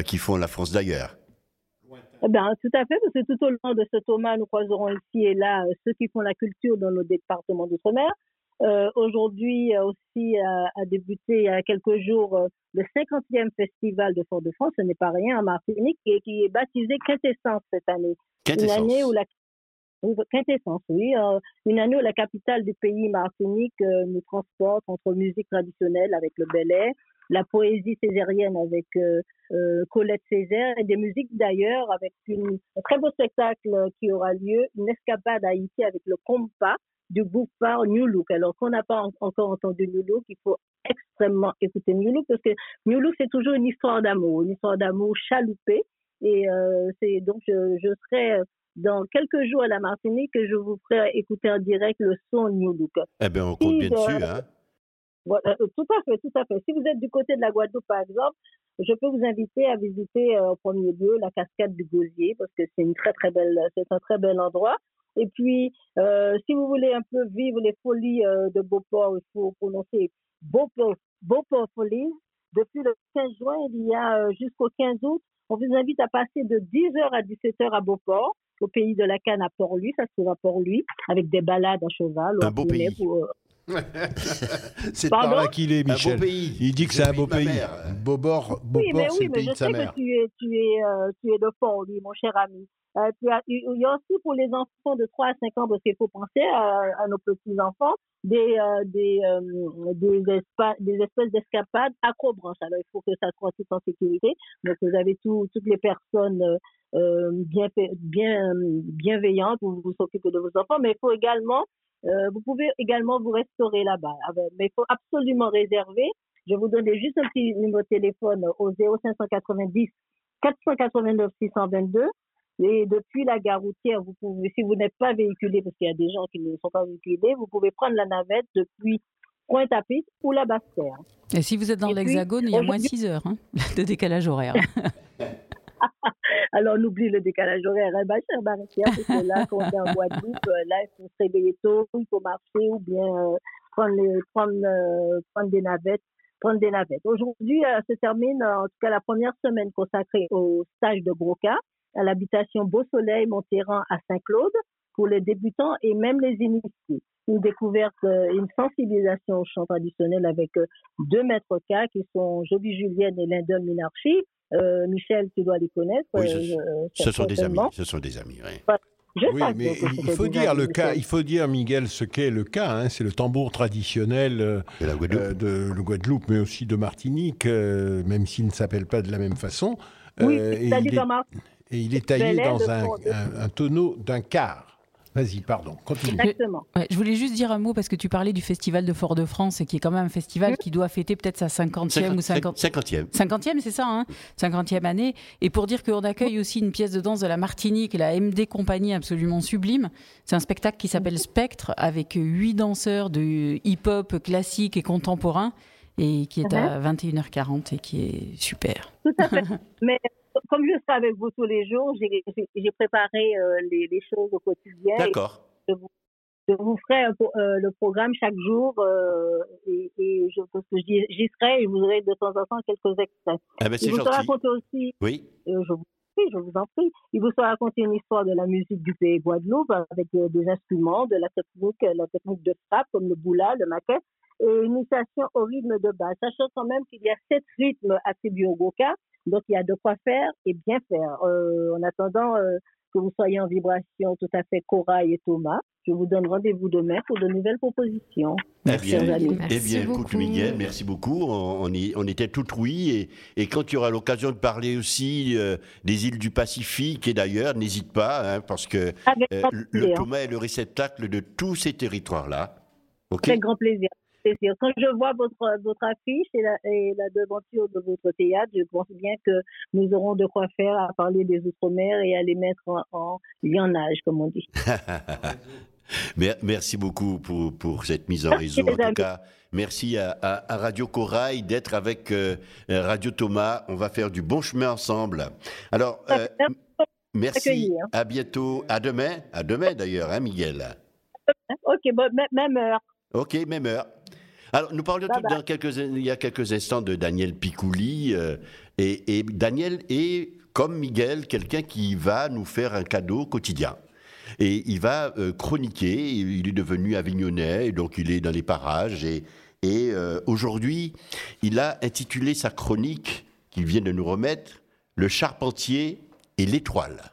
qui font la France d'ailleurs. Eh ben, tout à fait, parce que tout au long de ce Thomas, nous croiserons ici et là euh, ceux qui font la culture dans nos départements d'outre-mer. Euh, Aujourd'hui aussi a, débuté il y a quelques jours euh, le 50e festival de Fort-de-France, ce n'est pas rien en Martinique, et qui est baptisé Quintessence cette année. Quintessence. Une année où la Quintessence, oui. une année où la capitale du pays, Martinique, nous transporte entre musique traditionnelle avec le Bel Air, la poésie césarienne avec euh, euh, Colette Césaire et des musiques d'ailleurs avec une, un très beau spectacle qui aura lieu, une escapade à Haïti avec le compas du par New Look. Alors qu'on n'a pas encore entendu New Look, il faut extrêmement écouter New Look parce que New Look c'est toujours une histoire d'amour, une histoire d'amour chaloupée. Et euh, c'est donc je, je serai dans quelques jours à la Martinique que je vous ferai écouter en direct le son New Look. Eh bien, on compte bien dessus, hein euh, tout à fait, tout à fait. Si vous êtes du côté de la Guadeloupe, par exemple, je peux vous inviter à visiter euh, au premier lieu la cascade du Gosier parce que c'est une très très belle, c'est un très bel endroit. Et puis, euh, si vous voulez un peu vivre les folies de Beauport, il faut prononcer Beauport, Beauport Folies. Depuis le 15 juin, il y a jusqu'au 15 août, on vous invite à passer de 10h à 17h à Beauport, au pays de la canne à Port-Louis, ça se trouve à Port-Louis, avec des balades à cheval. Un beau pays. c'est par là qu'il est, Un beau Michel. pays. Il dit que c'est un beau pays. Bobor, Oui, mais Bobor c'est oui, le mais pays de sa mère. tu es, tu es, euh, tu es de fort, lui, mon cher ami. Euh, tu as- il y a aussi pour les enfants de 3 à 5 ans, parce qu'il faut penser à, à nos petits-enfants, des, euh, des, euh, des, espa- des espèces d'escapades acrobranches. Alors, il faut que ça soit tout en sécurité. Donc, vous avez tout, toutes les personnes euh, bien, bien, bienveillantes pour vous s'occuper de vos enfants, mais il faut également, euh, vous pouvez également vous restaurer là-bas. Avec- Mais il faut absolument réserver. Je vous donner juste un petit numéro de téléphone au 0590 489 622. Et depuis la gare routière, vous pouvez, si vous n'êtes pas véhiculé, parce qu'il y a des gens qui ne sont pas véhiculés, vous pouvez prendre la navette depuis Pointe-à-Pitre ou la Basse-Terre. Et si vous êtes dans l'Hexagone, il y a moins aujourd'hui- 6 heures hein, de décalage horaire. Alors, on oublie le décalage horaire, hein, ma chère Marie-Pierre, parce que là, quand on est en Guadeloupe, euh, là, il faut se réveiller tôt, il faut marcher ou bien euh, prendre, les- prendre, euh, prendre des navettes. Prendre des navettes. Aujourd'hui, euh, se termine euh, en tout cas la première semaine consacrée au stage de Broca à l'habitation Beau Soleil Monterran à Saint-Claude pour les débutants et même les initiés. Une découverte, euh, une sensibilisation au chant traditionnel avec euh, deux maîtres cas qui sont Joby Julienne et Lyndon Minarchi. Euh, Michel, tu dois les connaître. Oui, ce, euh, ce sont des amis. Ce sont des amis. ouais. Voilà. Je Oui, mais il faut dire le cas, il faut dire Miguel ce qu'est le cas. hein, c'est le tambour traditionnel euh, euh, de le Guadeloupe, mais aussi de Martinique, euh, même s'il ne s'appelle pas de la même façon. Oui, Euh, et, il est, et il est taillé dans un- un tonneau d'un quart. Vas-y, pardon, continue. Exactement. Ouais, je voulais juste dire un mot parce que tu parlais du festival de Fort-de-France et qui est quand même un festival qui doit fêter peut-être sa 50e ou 50... 50e. 50e, c'est ça, hein 50e année. Et pour dire qu'on accueille aussi une pièce de danse de la Martinique, la MD Compagnie absolument sublime. C'est un spectacle qui s'appelle Spectre avec huit danseurs de hip-hop classique et contemporain et qui est à 21h40 et qui est super. Tout à fait. Mais comme je serai avec vous tous les jours, j'ai- préparé euh, les, les choses au quotidien. D'accord. Je vous, je vous ferai un euh, le programme chaque jour euh, et, et je j'y serai et vous aurai de temps en temps quelques extraits. Ah ben, c'est Il vous raconté aussi, Oui. euh, je vous je vous en prie, il vous sera raconté une histoire de la musique du pays Guadeloupe avec euh, des instruments, de la technique, la technique de frappe comme le boula, le maquet et une initiation au rythme de base. Sachant quand même qu'il y a sept rythmes attribués au Goka, donc il y a de quoi faire et bien faire. Euh, en attendant euh, que vous soyez en vibration tout à fait Corail et Thomas, je vous donne rendez-vous demain pour de nouvelles propositions. Eh bien, chers amis. eh bien écoute, Miguel, merci beaucoup. On, on y- on était tout oui. Et, et quand tu auras l'occasion de parler aussi euh, des îles du Pacifique et d'ailleurs, n'hésite pas, hein, parce que Avec euh, le. Thomas est le réceptacle de tous ces territoires-là. Ok? Très grand plaisir. Plaisir. Quand je vois votre, votre affiche et la, et la devanture de votre théâtre, je pense bien que nous aurons de quoi faire à parler des Outre-mer et à les mettre en, en lionnage, comme on dit. Mer- Merci beaucoup pour, pour cette mise en réseau. En tout cas, merci à, à- à Radio Corail d'être avec euh, Radio Thomas. On va faire du bon chemin ensemble. Alors, euh, merci. À bientôt. À demain. À demain d'ailleurs, hein, Miguel. Ok, bon, même heure. Ok, même heure. Alors, nous parlions Bye tout bye. dans quelques, il y a quelques instants de Daniel Picouli. euh, et, et Daniel est, comme Miguel, quelqu'un qui va nous faire un cadeau quotidien. Et il va euh, chroniquer. Il est devenu avignonnais, et donc il est dans les parages. Et, et euh, aujourd'hui, il a intitulé sa chronique qu'il vient de nous remettre Le charpentier et l'étoile.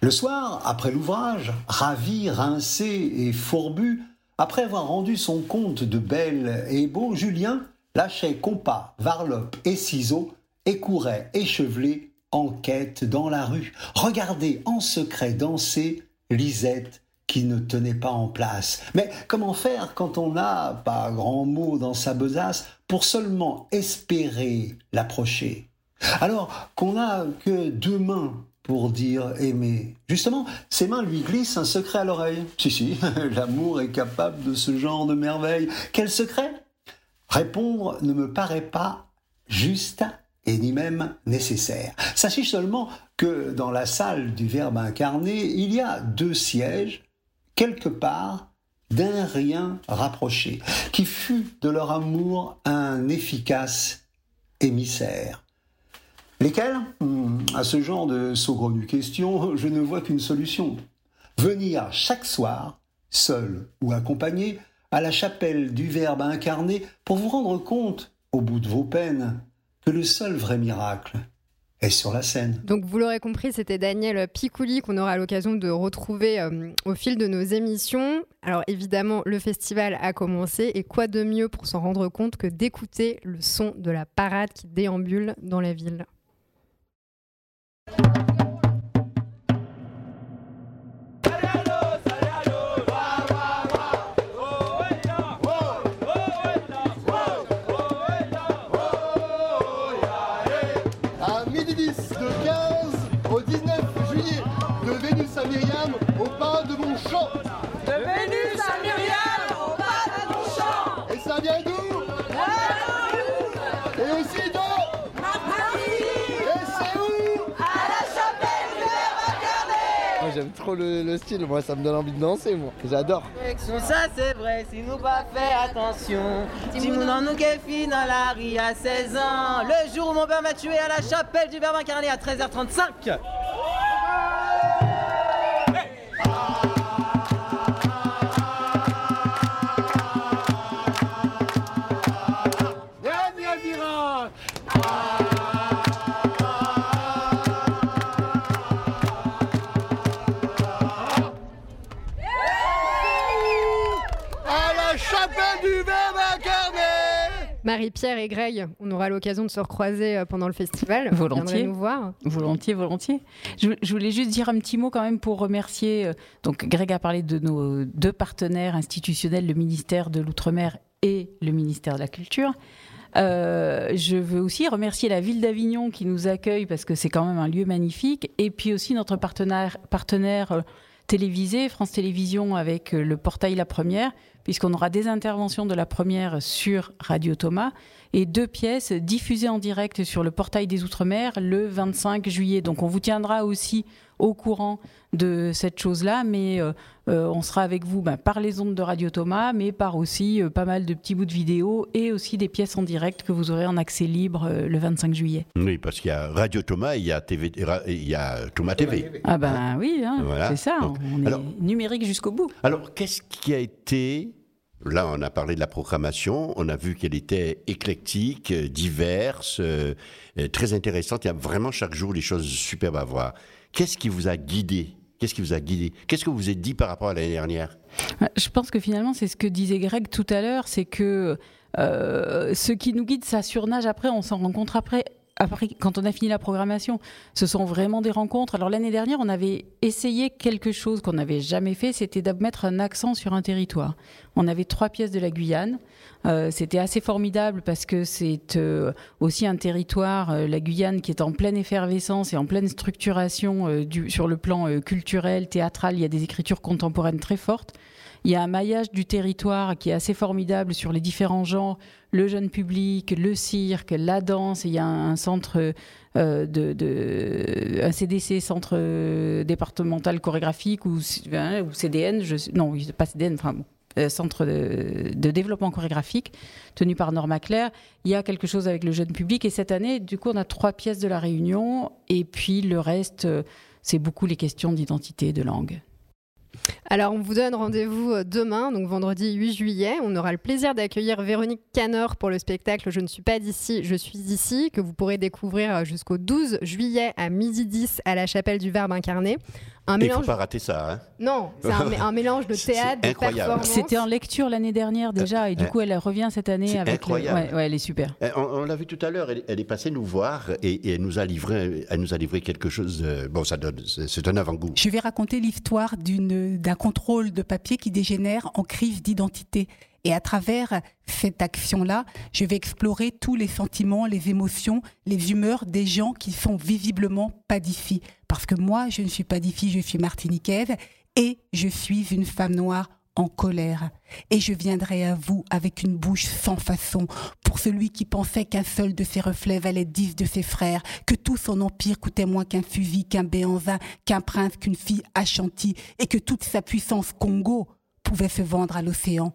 Le soir, après l'ouvrage, ravi, rincé et fourbu, après avoir rendu son compte de belle et beau, Julien lâchait compas, varlope et ciseaux et courait échevelé en quête dans la rue. Regardez en secret danser Lisette qui ne tenait pas en place. Mais comment faire quand on n'a pas grand mot dans sa besace pour seulement espérer l'approcher? Alors qu'on n'a que deux mains pour dire aimer. Justement, ses mains lui glissent un secret à l'oreille. Si, si, l'amour est capable de ce genre de merveille. Quel secret? Répondre ne me paraît pas juste et ni même nécessaire. Sachez seulement que dans la salle du Verbe incarné, il y a deux sièges, quelque part, d'un rien rapproché, qui fut de leur amour un efficace émissaire. Lesquels Hmm, À ce genre de saugrenue question, je ne vois qu'une solution. Venir chaque soir, seul ou accompagné, à la chapelle du Verbe incarné pour vous rendre compte, au bout de vos peines, que le seul vrai miracle est sur la scène. Donc vous l'aurez compris, c'était Daniel Picouli qu'on aura l'occasion de retrouver euh, au fil de nos émissions. Alors évidemment, le festival a commencé et quoi de mieux pour s'en rendre compte que d'écouter le son de la parade qui déambule dans la ville. À trop le, le style, moi ça me donne envie de danser moi, j'adore. Ça c'est vrai, si nous pas fait attention. Si nous n'en nous guéfi dans la rue à 16 ans. Le jour où mon père m'a tué à la chapelle du Verbe incarné à 13h35. Marie-Pierre et Greg, on aura l'occasion de se recroiser euh, pendant le festival. Volontiers. nous voir. Volontiers, volontiers. Je, je voulais juste dire un petit mot quand même pour remercier. euh, donc, Greg a parlé de nos deux partenaires institutionnels, le ministère de l'Outre-mer et le ministère de la Culture. Euh, je veux aussi remercier la ville d'Avignon qui nous accueille parce que c'est quand même un lieu magnifique. Et puis aussi notre partenaire, partenaire euh, télévisé, France Télévisions, avec euh, le portail La Première, puisqu'on aura des interventions de La Première sur Radio Thomas et deux pièces diffusées en direct sur le portail des Outre-mer le 25 juillet. Donc on vous tiendra aussi au courant de cette chose-là, mais euh, euh, on sera avec vous ben, par les ondes de Radio Thomas, mais par aussi euh, pas mal de petits bouts de vidéos et aussi des pièces en direct que vous aurez en accès libre le 25 juillet. Oui, parce qu'il y a Radio Thomas et il y a, TV, il y a Thomas TV. Ah ben oui, hein, Voilà. c'est ça, Donc, on est alors- numérique jusqu'au bout. Alors, qu'est-ce qui a été... Là, on a parlé de la programmation, on a vu qu'elle était éclectique, euh, diverse, euh, euh, très intéressante. Il y a vraiment chaque jour des choses superbes à voir. Qu'est-ce qui vous a guidé? Qu'est-ce qui vous a guidé? Qu'est-ce que vous vous êtes dit par rapport à l'année dernière? Ouais, Je pense que finalement, c'est ce que disait Greg tout à l'heure, c'est que ce qui nous guide, ça surnage après, on s'en rencontre après. Après, quand on a fini la programmation, ce sont vraiment des rencontres. Alors l'année dernière, on avait essayé quelque chose qu'on n'avait jamais fait, c'était de un accent sur un territoire. On avait trois pièces de la Guyane. Euh, c'était assez formidable parce que c'est euh, aussi un territoire, euh, la Guyane, qui est en pleine effervescence et en pleine structuration sur le plan culturel, théâtral. Il y a des écritures contemporaines très fortes. Il y a un maillage du territoire qui est assez formidable sur les différents genres, le jeune public, le cirque, la danse. Et il y a un, centre euh, de, un CDC, centre euh, départemental chorégraphique ou, hein, CDN, sais- non, pas CDN, euh, centre de, développement chorégraphique tenu par Norma Claire. Il y a quelque chose avec le jeune public et cette année, du coup, on a trois pièces de la Réunion et puis le reste, c'est beaucoup les questions d'identité, de langue. Alors, on vous donne rendez-vous euh, demain, donc vendredi 8 juillet. On aura le plaisir d'accueillir Véronique Canor pour le spectacle Je ne suis pas d'ici, je suis ici, que vous pourrez découvrir euh, jusqu'au 12 juillet à midi 10 à la chapelle du Verbe incarné. Un Il ne faut mélange. pas rater ça. Hein Non, c'est un, un mélange de théâtre, c'est de performance. C'était en lecture l'année dernière déjà et du coup elle revient cette année C'est avec incroyable. Le... Ouais, ouais, elle est super. Euh, On, on l'a vu tout à l'heure, elle, elle est passée nous voir et, et elle, nous a livré, elle nous a livré quelque chose. de- bon, ça donne, c'est c'est un avant-goût. Je vais raconter l'histoire d'une- d'un contrôle de papier qui dégénère en crise d'identité. Et à travers cette action-là, je vais explorer tous les sentiments, les émotions, les humeurs des gens qui sont visiblement pas d'ici. Parce que moi, je ne suis pas d'ici, je suis martiniquaise et je suis une femme noire en colère. Et je viendrai à vous avec une bouche sans façon pour celui qui pensait qu'un seul de ses reflets valait dix de ses frères, que tout son empire coûtait moins qu'un fusil, qu'un béanzin, qu'un prince, qu'une fille achantie, et que toute sa puissance Congo pouvait se vendre à l'océan.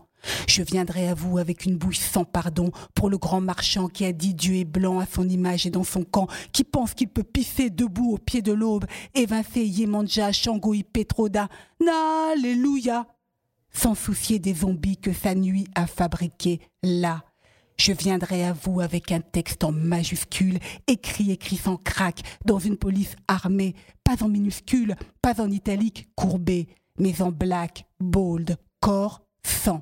Je viendrai à vous avec une bouche sans pardon pour le grand marchand qui a dit Dieu est blanc à son image et dans son camp, qui pense qu'il peut pisser debout au pied de l'aube, évincer Yemanja, Shangoï, Petroda. Alléluia! Sans soucier des zombies que sa nuit a fabriqués là. Je viendrai à vous avec un texte en majuscule, écrit, écrit sans craque, dans une police armée, pas en minuscule, pas en italique courbé, mais en black, bold, corps, sang.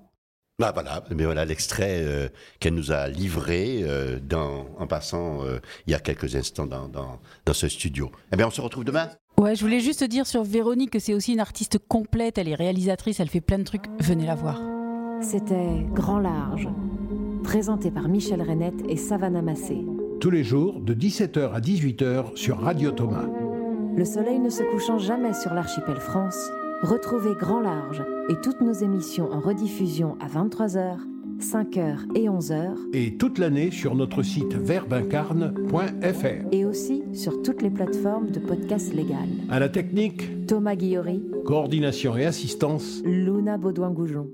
Bah voilà, mais voilà l'extrait euh, qu'elle nous a livré euh, en passant euh, il y a quelques instants dans, dans ce studio. Eh bien, on se retrouve demain. Ouais, je voulais juste dire sur Véronique que c'est aussi une artiste complète, elle est réalisatrice, elle fait plein de trucs. Venez la voir. C'était Grand Large, présenté par Michel Renette et Savannah Massé. Tous les jours, de 17h à 18h sur Radio Thomas. Le soleil ne se couchant jamais sur l'archipel France, retrouvez Grand Large et toutes nos émissions en rediffusion à 23h, 5h et 11h. Et toute l'année sur notre site verbincarne.fr. Et aussi sur toutes les plateformes de podcasts légales. À la technique, Thomas Guillory. Coordination et assistance, Luna Baudouin-Goujon.